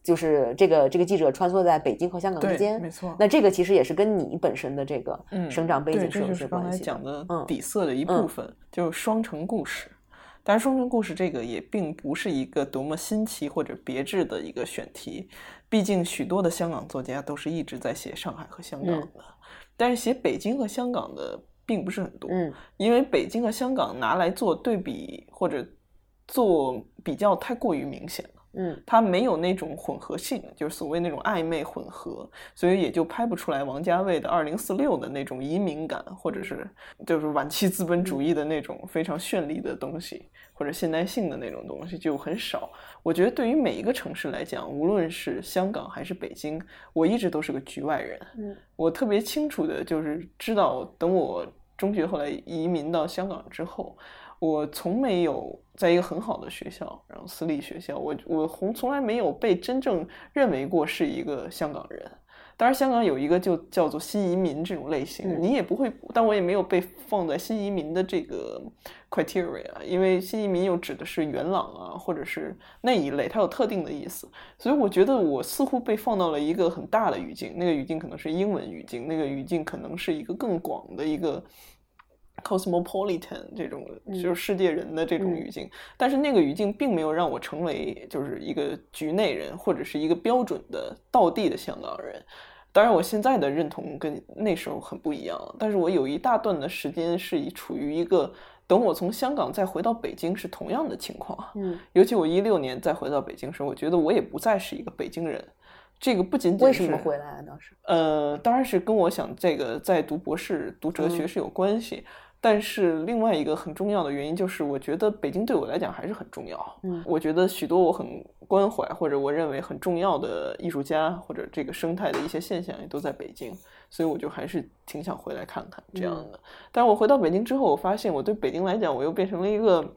就是这个这个记者穿梭在北京和香港之间，没错。那这个其实也是跟你本身的这个生长背景是有些关系。刚才讲的底色的一部分，就是双城故事。但是双城故事这个也并不是一个多么新奇或者别致的一个选题，毕竟许多的香港作家都是一直在写上海和香港的，但是写北京和香港的并不是很多。嗯，因为北京和香港拿来做对比或者做比较太过于明显了。嗯，它没有那种混合性，就是所谓那种暧昧混合，所以也就拍不出来王家卫的《二零四六》的那种移民感，或者是就是晚期资本主义的那种非常绚丽的东西，或者现代性的那种东西就很少。我觉得对于每一个城市来讲，无论是香港还是北京，我一直都是个局外人。嗯，我特别清楚的就是知道，等我中学后来移民到香港之后。我从没有在一个很好的学校，然后私立学校，我我从从来没有被真正认为过是一个香港人。当然，香港有一个就叫做新移民这种类型，你也不会，但我也没有被放在新移民的这个 criteria，因为新移民又指的是元朗啊，或者是那一类，它有特定的意思。所以我觉得我似乎被放到了一个很大的语境，那个语境可能是英文语境，那个语境可能是一个更广的一个。Cosmopolitan 这种就是世界人的这种语境，但是那个语境并没有让我成为就是一个局内人或者是一个标准的道地的香港人。当然，我现在的认同跟那时候很不一样，但是我有一大段的时间是以处于一个等我从香港再回到北京是同样的情况。嗯，尤其我一六年再回到北京时，我觉得我也不再是一个北京人。这个不仅仅为什么回来啊？当时，呃，当然是跟我想这个在读博士、读哲学是有关系。但是另外一个很重要的原因就是，我觉得北京对我来讲还是很重要。嗯，我觉得许多我很关怀或者我认为很重要的艺术家或者这个生态的一些现象也都在北京，所以我就还是挺想回来看看这样的。但是我回到北京之后，我发现我对北京来讲，我又变成了一个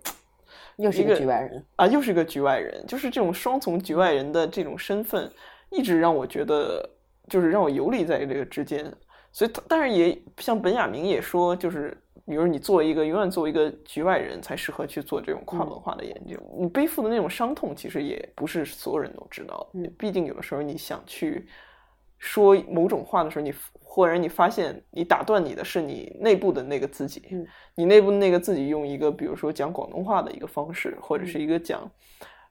又是一个局外人啊，又是一个局外人，就是这种双重局外人的这种身份。一直让我觉得，就是让我游离在这个之间，所以，但是也像本雅明也说，就是比如你作为一个永远作为一个局外人才适合去做这种跨文化的研究，你背负的那种伤痛，其实也不是所有人都知道。毕竟有的时候你想去说某种话的时候，你忽然你发现你打断你的是你内部的那个自己，你内部那个自己用一个比如说讲广东话的一个方式，或者是一个讲。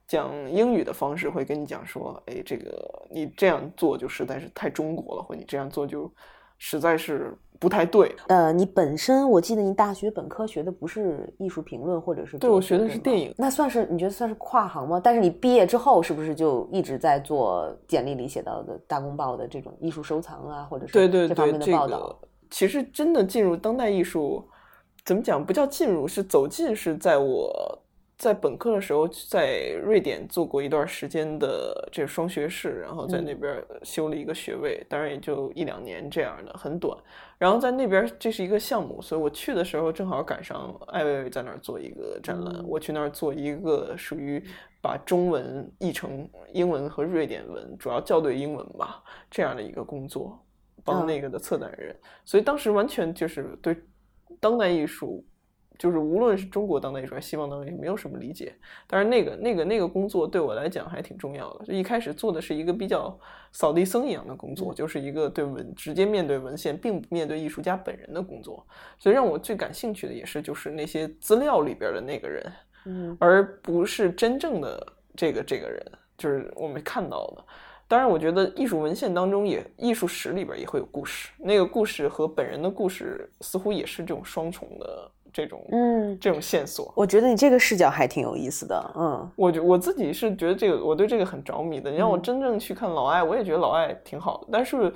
讲英语的方式会跟你讲说，哎，这个你这样做就实在是太中国了，或你这样做就实在是不太对。呃，你本身我记得你大学本科学的不是艺术评论，或者是对我学的是电影，那算是你觉得算是跨行吗？但是你毕业之后是不是就一直在做简历里写到的大公报的这种艺术收藏啊，或者是对对这方面的报道？其实真的进入当代艺术，怎么讲不叫进入，是走进，是在我。在本科的时候，在瑞典做过一段时间的这个双学士，然后在那边修了一个学位，当然也就一两年这样的，很短。然后在那边这是一个项目，所以我去的时候正好赶上艾薇薇在那儿做一个展览，我去那儿做一个属于把中文译成英文和瑞典文，主要校对英文吧这样的一个工作，帮那个的策展人。所以当时完全就是对当代艺术。就是无论是中国当代艺术还是西方当代艺术，没有什么理解。但是那个、那个、那个工作对我来讲还挺重要的。就一开始做的是一个比较扫地僧一样的工作，就是一个对文直接面对文献，并不面对艺术家本人的工作。所以让我最感兴趣的也是就是那些资料里边的那个人，嗯，而不是真正的这个这个人，就是我们看到的。当然，我觉得艺术文献当中也艺术史里边也会有故事，那个故事和本人的故事似乎也是这种双重的。这种嗯，这种线索，我觉得你这个视角还挺有意思的。嗯，我觉我自己是觉得这个，我对这个很着迷的。你让我真正去看老艾，我也觉得老艾挺好的。但是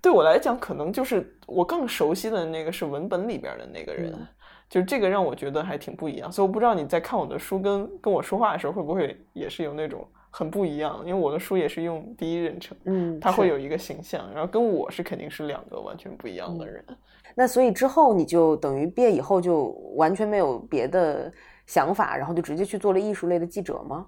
对我来讲，可能就是我更熟悉的那个是文本里边的那个人，就是这个让我觉得还挺不一样。所以我不知道你在看我的书跟跟我说话的时候，会不会也是有那种很不一样？因为我的书也是用第一人称，嗯，他会有一个形象，然后跟我是肯定是两个完全不一样的人。那所以之后你就等于毕业以后就完全没有别的想法，然后就直接去做了艺术类的记者吗？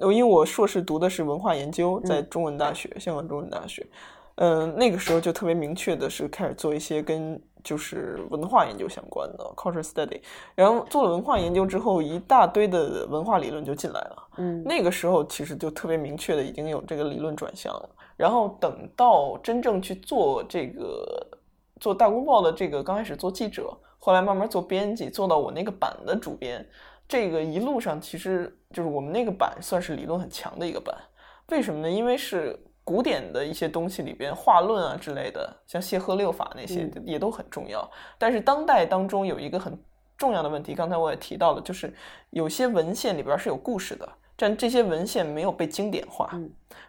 因为我硕士读的是文化研究，在中文大学，香港中文大学。嗯，那个时候就特别明确的是开始做一些跟就是文化研究相关的 culture study。然后做了文化研究之后，一大堆的文化理论就进来了。嗯，那个时候其实就特别明确的已经有这个理论转向了。然后等到真正去做这个。做大公报的这个刚开始做记者，后来慢慢做编辑，做到我那个版的主编。这个一路上其实就是我们那个版算是理论很强的一个版。为什么呢？因为是古典的一些东西里边画论啊之类的，像谢赫六法那些也都很重要。但是当代当中有一个很重要的问题，刚才我也提到了，就是有些文献里边是有故事的，但这些文献没有被经典化。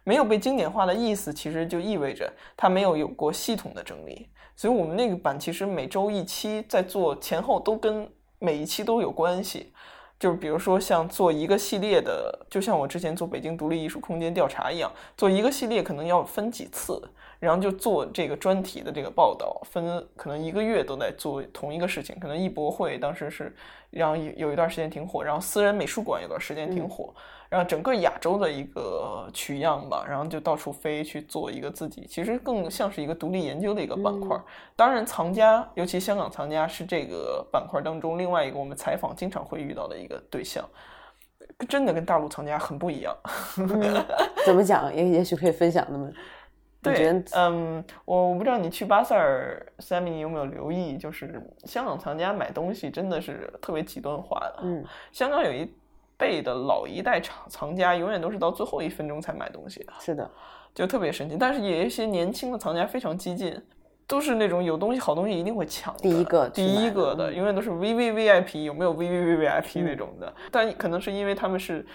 没有被经典化的意思，其实就意味着它没有有过系统的整理。所以我们那个版其实每周一期，在做前后都跟每一期都有关系。就是比如说像做一个系列的，就像我之前做北京独立艺术空间调查一样，做一个系列可能要分几次，然后就做这个专题的这个报道，分可能一个月都在做同一个事情。可能艺博会当时是让有有一段时间挺火，然后私人美术馆有段时间挺火。然后整个亚洲的一个取样吧，然后就到处飞去做一个自己，其实更像是一个独立研究的一个板块。当然，藏家，尤其香港藏家是这个板块当中另外一个我们采访经常会遇到的一个对象，真的跟大陆藏家很不一样。[laughs] 怎么讲？也也许可以分享那么。对，嗯，我我不知道你去巴塞尔，Sammy，你有没有留意？就是香港藏家买东西真的是特别极端化的。嗯，香港有一。辈的老一代藏藏家永远都是到最后一分钟才买东西的，是的，就特别神奇。但是也有一些年轻的藏家非常激进，都是那种有东西好东西一定会抢第一个第一个的，嗯永远都是 V V V I P，有没有 V V V V I P 那种的？但可能是因为他们是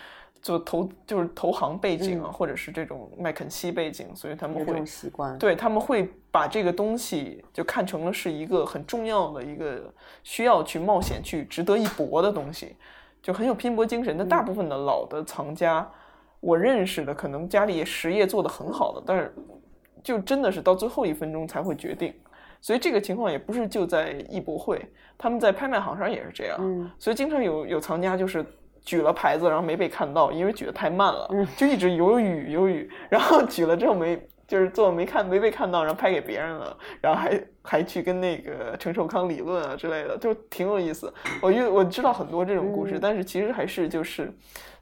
做投就是投行背景啊，嗯或者是这种麦肯锡背景，所以他们会习惯。对他们会把这个东西就看成了是一个很重要的一个需要去冒险去值得一搏的东西，就很有拼搏精神。但大部分的老的藏家，我认识的可能家里实业做得很好的，但是就真的是到最后一分钟才会决定。所以这个情况也不是就在艺博会，他们在拍卖行上也是这样。嗯所以经常有有藏家就是举了牌子，然后没被看到，因为举得太慢了，嗯就一直犹豫犹豫，然后举了之后没就是做没看没被看到，然后拍给别人了，然后还还去跟那个陈寿康理论啊之类的，就挺有意思。我觉得我知道很多这种故事，嗯但是其实还是就是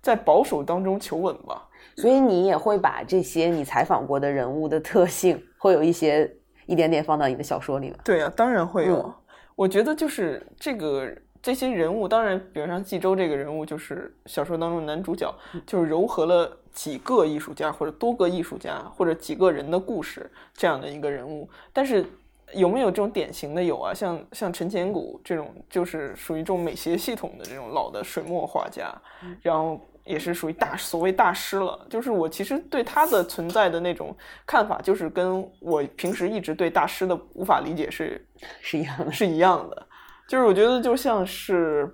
在保守当中求稳吧。所以你也会把这些你采访过的人物的特性，会有一些一点点放到你的小说里吗？对呀、当然会有。嗯我觉得就是这个这些人物，当然，比如像冀州这个人物，就是小说当中的男主角，就是糅合了几个艺术家或者多个艺术家或者几个人的故事这样的一个人物。但是有没有这种典型的有啊？像像陈前谷这种，就是属于这种美协系统的这种老的水墨画家，然后也是属于大所谓大师了。就是我其实对他的存在的那种看法，就是跟我平时一直对大师的无法理解是是一样的。是一样的。就是我觉得就像是，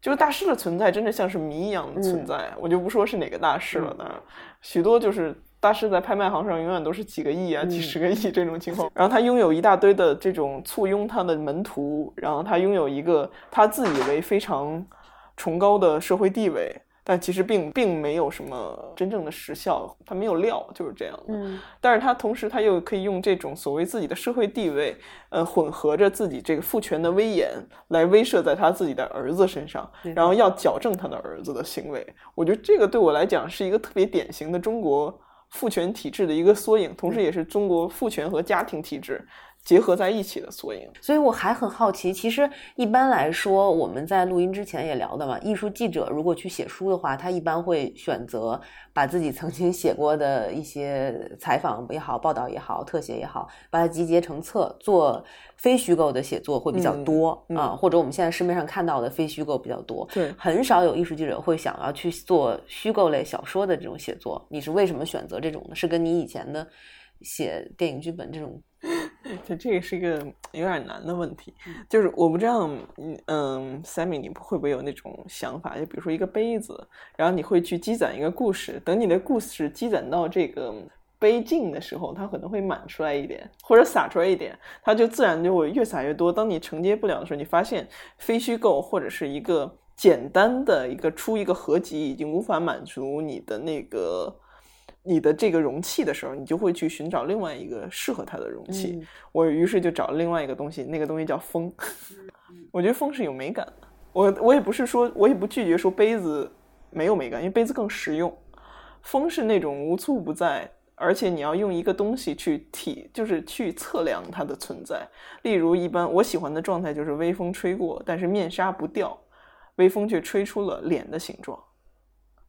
就是大师的存在真的像是谜一样的存在。我就不说是哪个大师了，当然许多就是大师在拍卖行上永远都是几个亿啊、几十个亿这种情况。然后他拥有一大堆的这种簇拥他的门徒，然后他拥有一个他自以为非常崇高的社会地位。但其实并并没有什么真正的实效，他没有料，就是这样的。嗯但是他同时他又可以用这种所谓自己的社会地位，呃，混合着自己这个父权的威严来威慑在他自己的儿子身上，然后要矫正他的儿子的行为。我觉得这个对我来讲是一个特别典型的中国父权体制的一个缩影，同时也是中国父权和家庭体制结合在一起的缩影。所以我还很好奇，其实一般来说，我们在录音之前也聊的嘛，艺术记者如果去写书的话，他一般会选择把自己曾经写过的一些采访也好、报道也好、特写也好，把它集结成册，做非虚构的写作会比较多、嗯嗯啊，或者我们现在市面上看到的非虚构比较多。对很少有艺术记者会想要去做虚构类小说的这种写作。你是为什么选择这种呢？是跟你以前的写电影剧本这种这这个是一个有点难的问题，就是我不知道，嗯嗯，Sammy，你会不会有那种想法？就比如说一个杯子，然后你会去积攒一个故事，等你的故事积攒到这个杯径的时候，它可能会满出来一点，或者洒出来一点，它就自然就会越洒越多。当你承接不了的时候，你发现非虚构或者是一个简单的一个出一个合集已经无法满足你的那个。你的这个容器的时候，你就会去寻找另外一个适合它的容器。嗯我于是就找了另外一个东西，那个东西叫风。我觉得风是有美感的。我我也不是说，我也不拒绝说杯子没有美感，因为杯子更实用。风是那种无处不在，而且你要用一个东西去体，就是去测量它的存在。例如，一般我喜欢的状态就是微风吹过，但是面纱不掉，微风却吹出了脸的形状。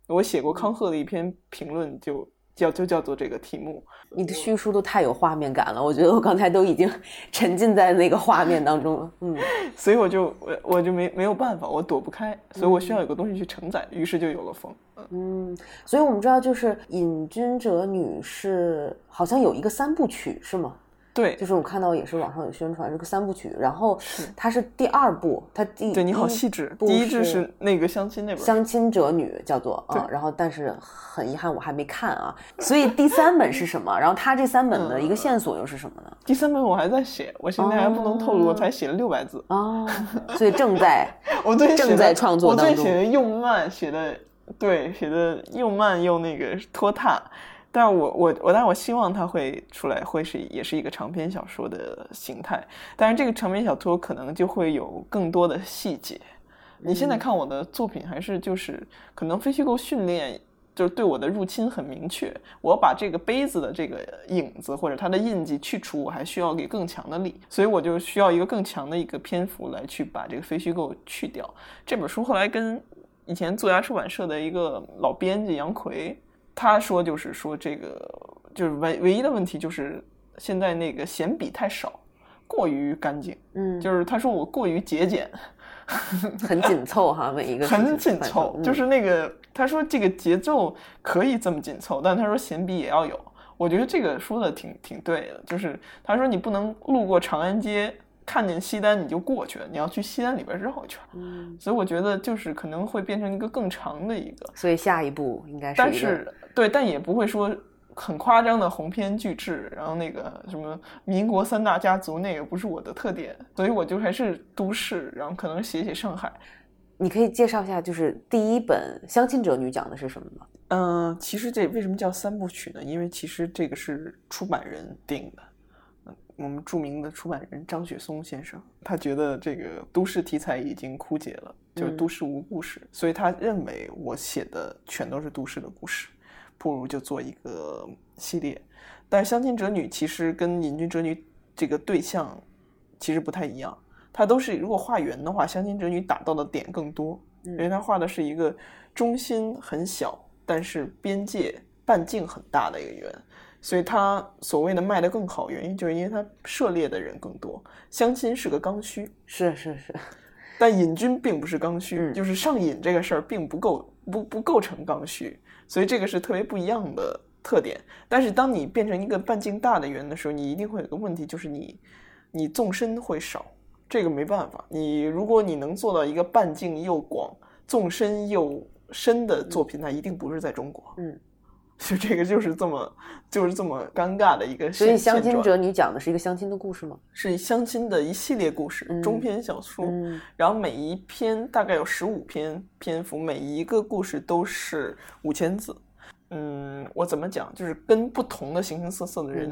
我写过康赫的一篇评论就，叫就叫做这个题目。你的叙述都太有画面感了，我觉得我刚才都已经 [laughs] 沉浸在那个画面当中了。嗯，[laughs] 所以我就我我就没没有办法，我躲不开，所以我需要有个东西去承载，于是就有了风。嗯，所以我们知道，就是《瘾君者女》士好像有一个三部曲，是吗？对就是我看到也是网上有宣传这个三部曲，然后它是第二部，它第对你好细致。第一支是那个相亲那本，相亲者女叫做啊，然后但是很遗憾我还没看啊，所以第三本是什么？然后它这三本的一个线索又是什么呢？第三本我还在写，我现在还不能透露，我才写了六百字。啊，所以正在 [laughs] 我最近写的正在创作我当中最近写的又慢，写的对，写的又慢又那个拖沓。但是我我我，但是我希望它会出来，会是也是一个长篇小说的形态。但是这个长篇小说可能就会有更多的细节。你现在看我的作品，还是就是可能非虚构训练，就是对我的入侵很明确。我把这个杯子的这个影子或者它的印记去除，我还需要给更强的力，所以我就需要一个更强的一个篇幅来去把这个非虚构去掉。这本书后来跟以前作家出版社的一个老编辑杨奎，他说就是说这个就是唯唯一的问题就是现在那个闲笔太少。过于干净，嗯，就是他说我过于节俭，[laughs] 很紧凑哈，每一个很紧凑，就是那个他说这个节奏可以这么紧凑，但他说闲笔也要有。我觉得这个说的挺挺对的，就是他说你不能路过长安街看见西单你就过去了，你要去西单里边绕一圈。嗯，所以我觉得就是可能会变成一个更长的一个。所以下一步应该是，但是对，但也不会说很夸张的鸿篇巨制，然后那个什么民国三大家族那个不是我的特点，所以我就还是都市，然后可能写写上海。你可以介绍一下，就是第一本《相亲者女》讲的是什么吗？嗯，其实这为什么叫三部曲呢？因为其实这个是出版人定的。嗯，我们著名的出版人张雪松先生，他觉得这个都市题材已经枯竭了，就是都市无故事，所以他认为我写的全都是都市的故事，不如就做一个系列。但是《相亲者女》其实跟《隐居者女》这个对象其实不太一样。它都是如果画圆的话，《相亲者女》打到的点更多，因为它画的是一个中心很小，但是边界半径很大的一个圆，所以它所谓的卖得更好，原因就是因为它涉猎的人更多。相亲是个刚需，是是是，但瘾君并不是刚需，嗯就是上瘾这个事儿并不构不不构成刚需，所以这个是特别不一样的特点。但是当你变成一个半径大的圆的时候，你一定会有个问题，就是你你纵深会少。这个没办法，你如果你能做到一个半径又广、纵深又深的作品，那一定不是在中国。嗯，就这个就是这么就是这么尴尬的一个所以《相亲者你》讲的是一个相亲的故事吗？是相亲的一系列故事，中篇小说。嗯然后每一篇大概有十五篇篇幅，每一个故事都是五千字。嗯，我怎么讲？就是跟不同的形形色色的人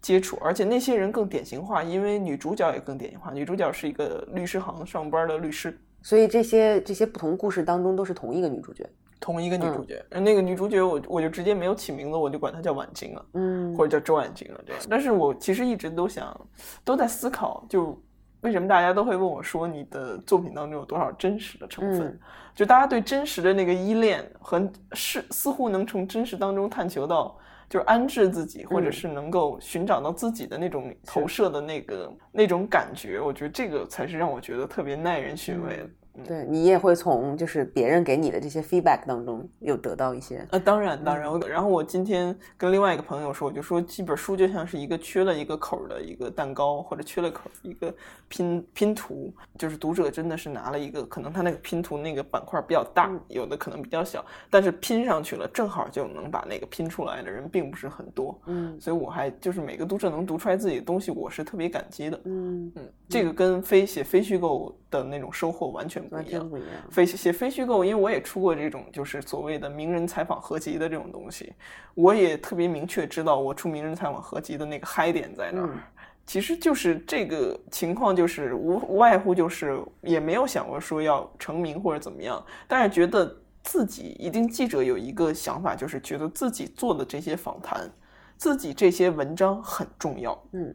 接触，而且那些人更典型化，因为女主角也更典型化。女主角是一个律师行上班的律师，所以这些这些不同故事当中都是同一个女主角。同一个女主角。而那个女主角我我就直接没有起名字，我就管她叫婉晶了。嗯或者叫周婉晶了这样。但是我其实一直都想，都在思考，就为什么大家都会问我说，你的作品当中有多少真实的成分？嗯就大家对真实的那个依恋和是似乎能从真实当中探求到。就是安置自己，或者嗯是能够寻找到自己的那种投射的那个那种感觉，我觉得这个才是让我觉得特别耐人寻味的。对你也会从就是别人给你的这些 feedback 当中有得到一些。呃，当然，当然。然后我今天跟另外一个朋友说，我就说，这本书就像是一个缺了一个口儿的一个蛋糕，或者缺了口儿一个拼拼图，就是读者真的是拿了一个，可能他那个拼图那个板块比较大，嗯有的可能比较小，但是拼上去了，正好就能把那个拼出来的人并不是很多。嗯所以我还就是每个读者能读出来自己的东西，我是特别感激的。嗯，嗯，这个跟非写非虚构的那种收获完全不完一样全。不一样。非写非虚构，因为我也出过这种就是所谓的名人采访合集的这种东西，我也特别明确知道我出名人采访合集的那个嗨点在哪儿。嗯其实就是这个情况，就是无无外乎就是也没有想过说要成名或者怎么样，但是觉得自己一定记者有一个想法，就是觉得自己做的这些访谈，自己这些文章很重要。嗯，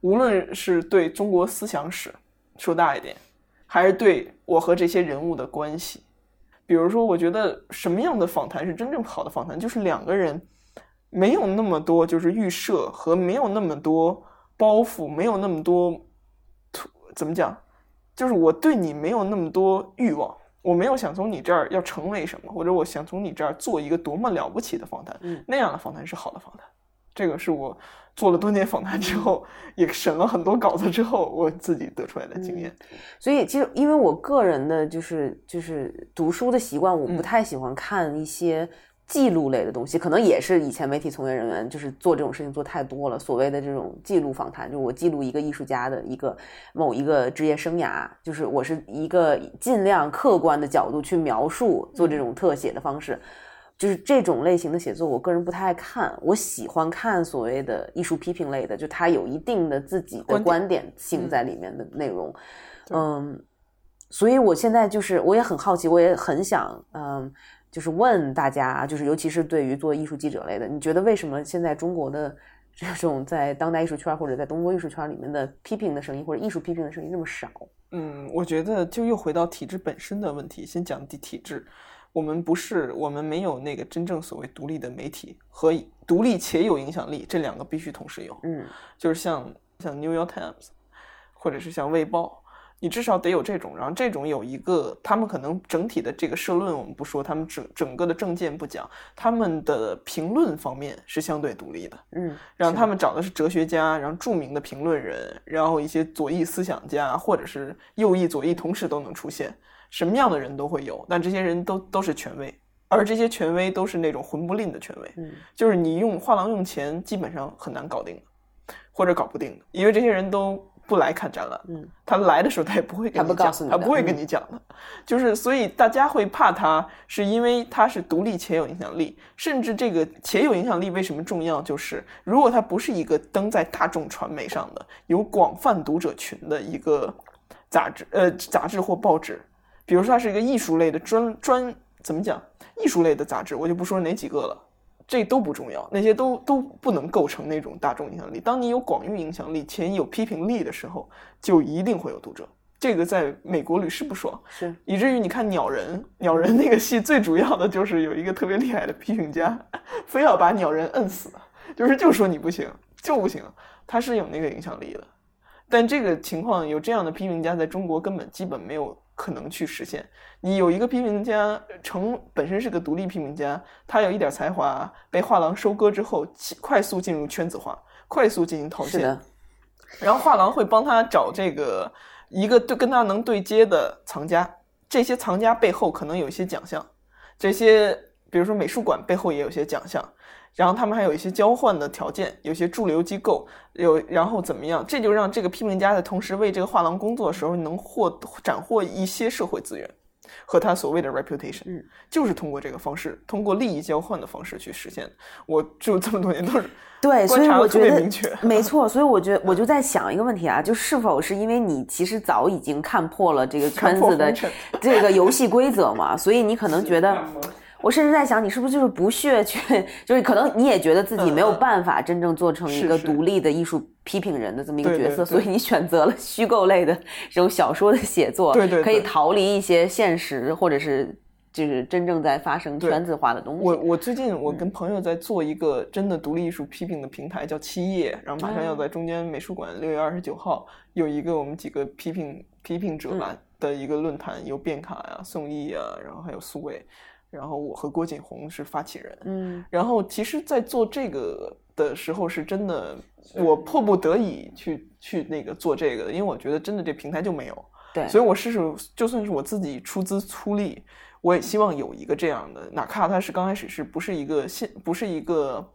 无论是对中国思想史说大一点，还是对我和这些人物的关系。比如说，我觉得什么样的访谈是真正好的访谈，就是两个人没有那么多就是预设和没有那么多包袱，没有那么多图怎么讲，就是我对你没有那么多欲望，我没有想从你这儿要成为什么，或者我想从你这儿做一个多么了不起的访谈，嗯那样的访谈是好的访谈。这个是我做了多年访谈之后，也审了很多稿子之后，我自己得出来的经验。所以其实因为我个人的就是就是读书的习惯，我不嗯太喜欢看一些记录类的东西，可能也是以前媒体从业人员就是做这种事情做太多了。所谓的这种记录访谈，就是我记录一个艺术家的一个某一个职业生涯，就是我是一个尽量客观的角度去描述，做这种特写的方式。就是这种类型的写作，我个人不太爱看。我喜欢看所谓的艺术批评类的，就它有一定的自己的观点性在里面的内容。嗯，所以我现在就是我也很好奇，我也很想嗯，就是问大家，就是尤其是对于做艺术记者类的，你觉得为什么现在中国的 [laughs] 这种在当代艺术圈或者在东国艺术圈里面的批评的声音或者艺术批评的声音那么少？嗯，我觉得就又回到体制本身的问题。先讲体体制，我们不是，我们没有那个真正所谓独立的媒体和独立且有影响力，这两个必须同时有。嗯就是像像《New York Times》，或者是像《卫报》。你至少得有这种，然后这种有一个，他们可能整体的这个社论我们不说，他们整整个的政见不讲，他们的评论方面是相对独立的，嗯，然后他们找的是哲学家，然后著名的评论人，然后一些左翼思想家或者是右翼、左翼同时都能出现，什么样的人都会有，但这些人都都是权威，而这些权威都是那种混不吝的权威，嗯，就是你用画廊用钱基本上很难搞定的，或者搞不定的，因为这些人都。不来看展览，嗯，他来的时候他也不会跟你讲，他不会跟你讲的，就是所以大家会怕他，是因为他是独立且有影响力，甚至这个且有影响力为什么重要？就是如果他不是一个登在大众传媒上的、有广泛读者群的一个杂志，呃，杂志或报纸，比如说它是一个艺术类的专专怎么讲？艺术类的杂志，我就不说哪几个了。这都不重要，那些都都不能构成那种大众影响力。当你有广域影响力且有批评力的时候，就一定会有读者。这个在美国屡试不爽，是以至于你看《鸟人》，《鸟人》那个戏最主要的就是有一个特别厉害的批评家，[laughs] 非要把鸟人摁死，就是就说你不行，就不行。他是有那个影响力的，但这个情况有这样的批评家，在中国根本基本没有。可能去实现。你有一个批评家，成本身是个独立批评家，他有一点才华，被画廊收割之后，快速进入圈子化，快速进行套现。然后画廊会帮他找这个一个对跟他能对接的藏家，这些藏家背后可能有一些奖项，这些比如说美术馆背后也有些奖项。然后他们还有一些交换的条件，有些驻留机构有，然后怎么样？这就让这个批评家在同时为这个画廊工作的时候，能获斩获一些社会资源和他所谓的 reputation，嗯，就是通过这个方式，通过利益交换的方式去实现。我就这么多年都是 [laughs] 对，所以我觉得明确，没错。所以我觉得 [laughs] 我就在想一个问题啊，就是否是因为你其实早已经看破了这个 [laughs] 圈子的这个游戏规则嘛，所以你可能觉得。我甚至在想，你是不是就是不屑去，[laughs] 就是可能你也觉得自己没有办法真正做成一个独立的艺术批评人的这么一个角色，所以你选择了虚构类的这种小说的写作，[laughs] 对对，可以逃离一些现实，或者是就是真正在发生圈子化的东西。我我最近我跟朋友在做一个真的独立艺术批评的平台，叫七叶，然后马上要在中间美术馆六月二十九号有一个我们几个批评批评者吧的一个论坛，有卞卡呀、宋轶啊，然后还有苏伟。然后我和郭锦红是发起人，嗯，然后其实，在做这个的时候，是真的，我迫不得已去去那个做这个的，因为我觉得真的这平台就没有，对，所以我试试，就算是我自己出资出力，我也希望有一个这样的，哪怕它是刚开始是不是一个线，不是一个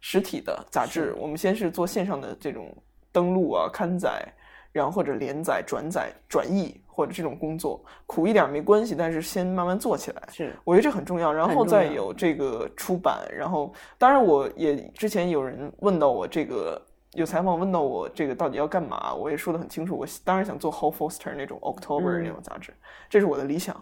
实体的杂志，我们先是做线上的这种登录啊、刊载，然后或者连载、转载、转译。或者这种工作苦一点没关系，但是先慢慢做起来，是我觉得这很重要。然后再有这个出版，然后当然我也之前有人问到我这个有采访问到我这个到底要干嘛，我也说的很清楚。我当然想做 Hall Foster 那种 October 那种杂志，这是我的理想。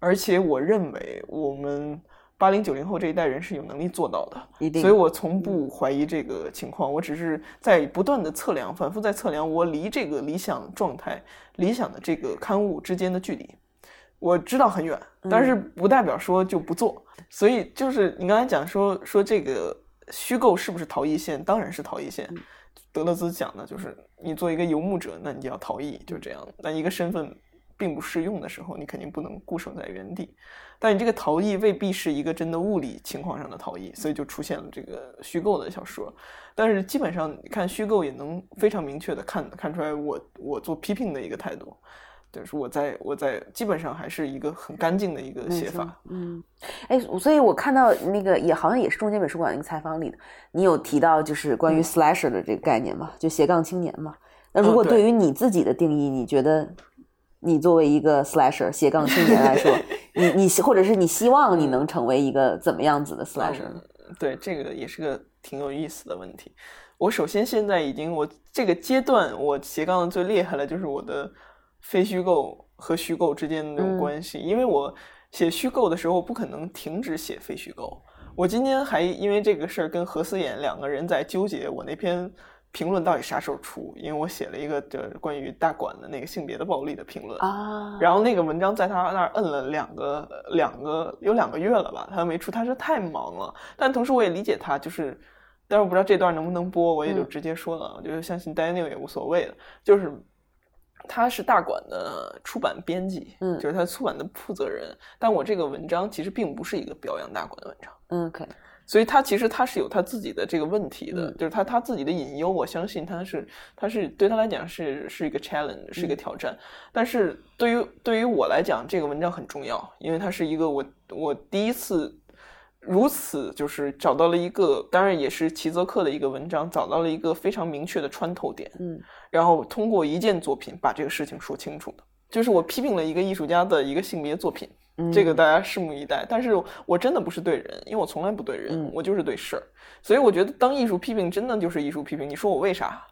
而且我认为我们。八零九零后这一代人是有能力做到的，所以我从不怀疑这个情况。我只是在不断的测量，反复在测量我离这个理想状态、理想的这个刊物之间的距离。我知道很远，但是不代表说就不做。所以就是你刚才讲说说这个虚构是不是逃逸线？当然是逃逸线。德勒兹讲的就是你做一个游牧者，那你就要逃逸，就这样。但一个身份并不适用的时候，你肯定不能固守在原地。但你这个逃逸未必是一个真的物理情况上的逃逸，所以就出现了这个虚构的小说。但是基本上你看虚构也能非常明确的看看出来，我我做批评的一个态度，就是我在我在基本上还是一个很干净的一个写法。嗯，哎，所以我看到那个也好像也是中间美术馆那个采访里的，你有提到就是关于 slasher 的这个概念嘛，就斜杠青年嘛。那如果对于你自己的定义，你觉得？你作为一个 slasher 斜杠青年来说，你你或者是你希望你能成为一个怎么样子的 slasher？对，这个也是个挺有意思的问题。我首先现在已经我这个阶段我斜杠的最厉害的就是我的非虚构和虚构之间的那种关系，因为我写虚构的时候不可能停止写非虚构。我今天还因为这个事儿跟何思妍两个人在纠结我那篇。评论到底啥时候出？因为我写了一个就是关于大馆的那个性别的暴力的评论啊，然后那个文章在他那儿摁了两个两个有两个月了吧，他都没出，他说太忙了。但同时我也理解他，就是但是我不知道这段能不能播，我也就直接说了。我觉得相信 Daniel 也无所谓了，就是他是大馆的出版编辑，嗯就是他出版的负责人。但我这个文章其实并不是一个表扬大馆的文章。嗯，可以，所以他其实他是有他自己的这个问题的，嗯就是他他自己的隐忧，我相信他是他是对他来讲是是一个 challenge，是一嗯个挑战。但是对于对于我来讲，这个文章很重要，因为它是一个我我第一次如此就是找到了一个，当然也是齐泽克的一个文章，找到了一个非常明确的穿透点，嗯然后通过一件作品把这个事情说清楚的。就是我批评了一个艺术家的一个性别作品，嗯，这个大家拭目以待。但是我真的不是对人，因为我从来不对人，嗯我就是对事儿。所以我觉得当艺术批评真的就是艺术批评。你说我为啥，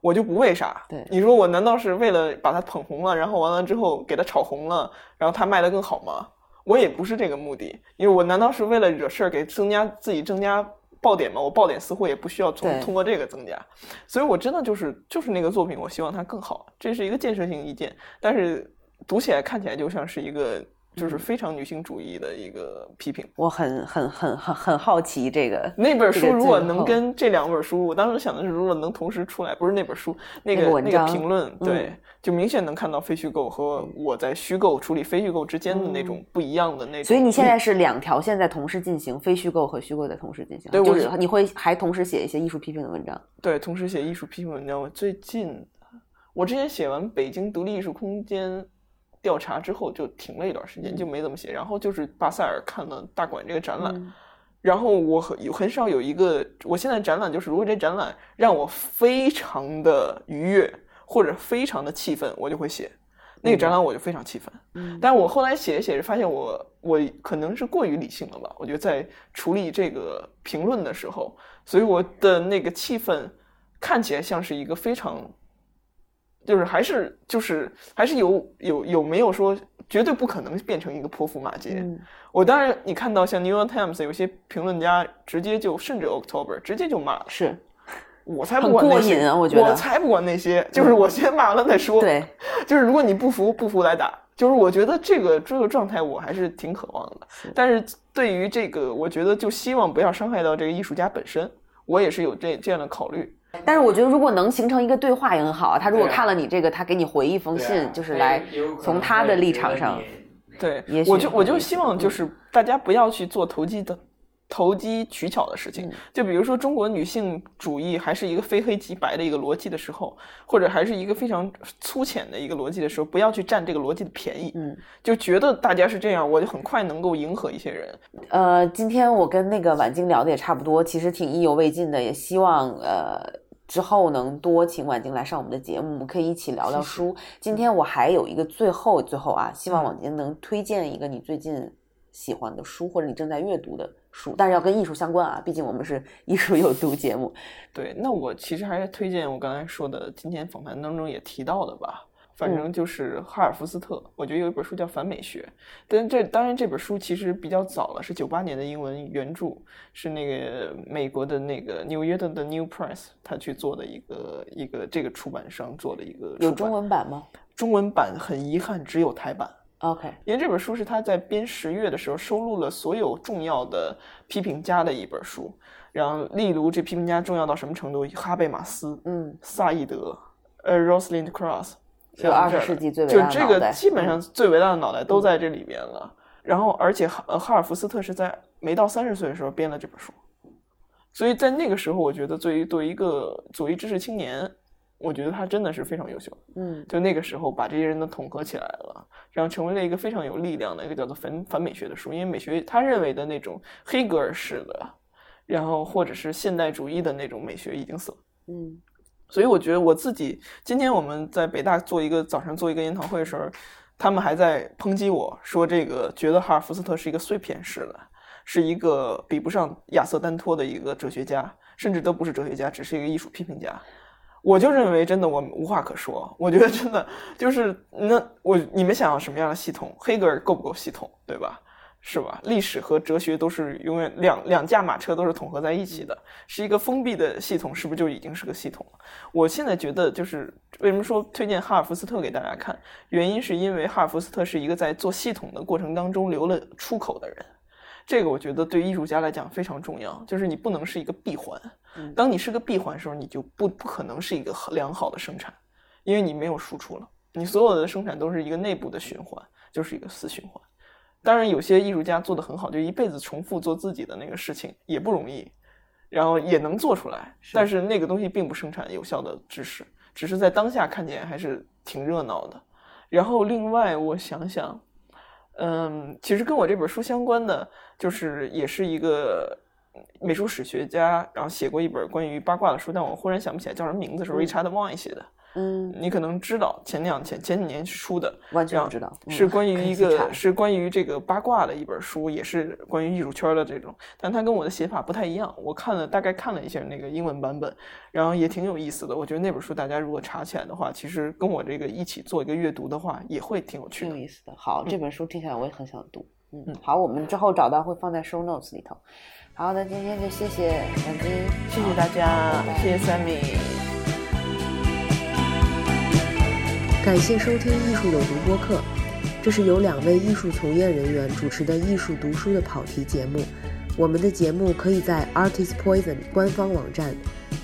我就不为啥。对你说我难道是为了把它捧红了，然后完了之后给它炒红了，然后它卖得更好吗？我也不是这个目的，因为我难道是为了惹事儿给增加自己增加爆点吗？我爆点似乎也不需要从通过这个增加，所以我真的就是就是那个作品，我希望它更好，这是一个建设性意见，但是读起来看起来就像是一个就是非常女性主义的一个批评。我很很很很很好奇这个那本书如果能跟这两本书，我当时想的是，如果能同时出来，不是那本书，那那个那个评论，对嗯，就明显能看到非虚构和我在虚构处理非虚构之间的那种不一样的那种。嗯所以你现在是两条线在同时进行，非虚构和虚构在同时进行，对我就是你会还同时写一些艺术批评的文章。对，同时写艺术批评文章。我最近，我之前写完北京独立艺术空间调查之后，就停了一段时间，就没怎么写。然后就是巴塞尔看了大馆这个展览，嗯然后我很有很少有一个，我现在展览就是，如果这展览让我非常的愉悦或者非常的气愤，我就会写。那个展览我就非常气愤，嗯但我后来写着写着发现我我可能是过于理性了吧？我觉得在处理这个评论的时候，所以我的那个气氛看起来像是一个非常，就是还是就是还是有有有没有说绝对不可能变成一个泼妇骂街。嗯我当然你看到像 New York Times 有些评论家直接就甚至 October 直接就骂了，是我才不管那些，我觉得才不管那些，就是我先骂完再说。对，就是如果你不服，不服来打。就是我觉得这个这个状态我还是挺渴望的，但是对于这个，我觉得就希望不要伤害到这个艺术家本身，我也是有这这样的考虑。但是我觉得如果能形成一个对话也很好啊。他如果看了你这个，他给你回一封信，就是来从他的立场上，对也，许我就我就希望就是大家不要去做投机的。投机取巧的事情嗯，就比如说中国女性主义还是一个非黑即白的一个逻辑的时候，或者还是一个非常粗浅的一个逻辑的时候，不要去占这个逻辑的便宜，嗯，就觉得大家是这样，我就很快能够迎合一些人，呃，今天我跟那个婉晶聊的也差不多，其实挺意犹未尽的，也希望呃之后能多请婉晶来上我们的节目，我们可以一起聊聊书。今天我还有一个最后最后啊，希望婉晶能推荐一个你最近喜欢的书，或者你正在阅读的书，但是要跟艺术相关啊，毕竟我们是 [laughs] 艺术有毒节目。对，那我其实还是推荐我刚才说的，今天访谈当中也提到的吧。反正就是哈尔福斯特，我觉得有一本书叫《反美学》，但这当然这本书其实比较早了，是九八年的英文原著，是那个美国的那个纽约的 The New Press 他去做的一个一个这个出版商做的一个有中文版吗中文版很遗憾只有台版。？OK，因为这本书是他在编十月的时候收录了所有重要的批评家的一本书，然后例如这批评家重要到什么程度？哈贝马斯、嗯，萨义德、呃 Rosalind Cross，就二十世纪最伟就这个大的脑袋嗯基本上最伟大的脑袋都在这里边了。然后，而且哈呃哈尔福斯特是在没到三十岁的时候编了这本书，所以在那个时候，我觉得对于对于一个左翼知识青年，我觉得他真的是非常优秀。嗯就那个时候把这些人都统合起来了，然后成为了一个非常有力量的一个叫做反反美学的书。因为美学他认为的那种黑格尔式的，然后或者是现代主义的那种美学已经死了。嗯所以我觉得我自己今天我们在北大做一个早上做一个研讨会的时候，他们还在抨击我说这个觉得哈尔福斯特是一个碎片式的，是一个比不上亚瑟丹托的一个哲学家，甚至都不是哲学家，只是一个艺术批评家。我就认为真的我无话可说，我觉得真的就是那我你们想要什么样的系统？黑格尔够不够系统，对吧？是吧？历史和哲学都是永远两两驾马车都是统合在一起的，是一个封闭的系统，是不是就已经是个系统了？我现在觉得就是为什么说推荐哈尔福斯特给大家看，原因是因为哈尔福斯特是一个在做系统的过程当中留了出口的人。这个我觉得对艺术家来讲非常重要，就是你不能是一个闭环。当你是个闭环的时候，你就不不可能是一个良好的生产，因为你没有输出了，你所有的生产都是一个内部的循环，就是一个死循环。当然，有些艺术家做得很好，就一辈子重复做自己的那个事情也不容易，然后也能做出来，但是那个东西并不生产有效的知识，只是在当下看见还是挺热闹的。然后另外我想想。嗯，其实跟我这本书相关的，就是也是一个美术史学家，然后写过一本关于八卦的书，但我忽然想不起来叫什么名字，是 Richard Wine 写的。嗯，你可能知道，前两前前几年出的，完全不知道，是关于一个是关于这个八卦的一本书，也是关于艺术圈的这种，但它跟我的写法不太一样。我看了大概看了一下那个英文版本，然后也挺有意思的。我觉得那本书大家如果查起来的话，其实跟我这个一起做一个阅读的话，也会挺有趣的。有意思的，好，这本书听起来我也很想读。嗯嗯，好，我们之后找到会放在 show notes 里头。好，的今天就谢谢杨晶，谢谢大家，谢谢 Sammy。感谢收听《艺术有毒》播客，这是由两位艺术从业人员主持的艺术读书的跑题节目。我们的节目可以在 Artist Poison 官方网站、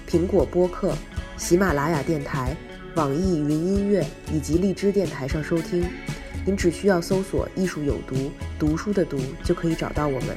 苹果播客、喜马拉雅电台、网易云音乐以及荔枝电台上收听。您只需要搜索“艺术有毒”，读书的“读”就可以找到我们。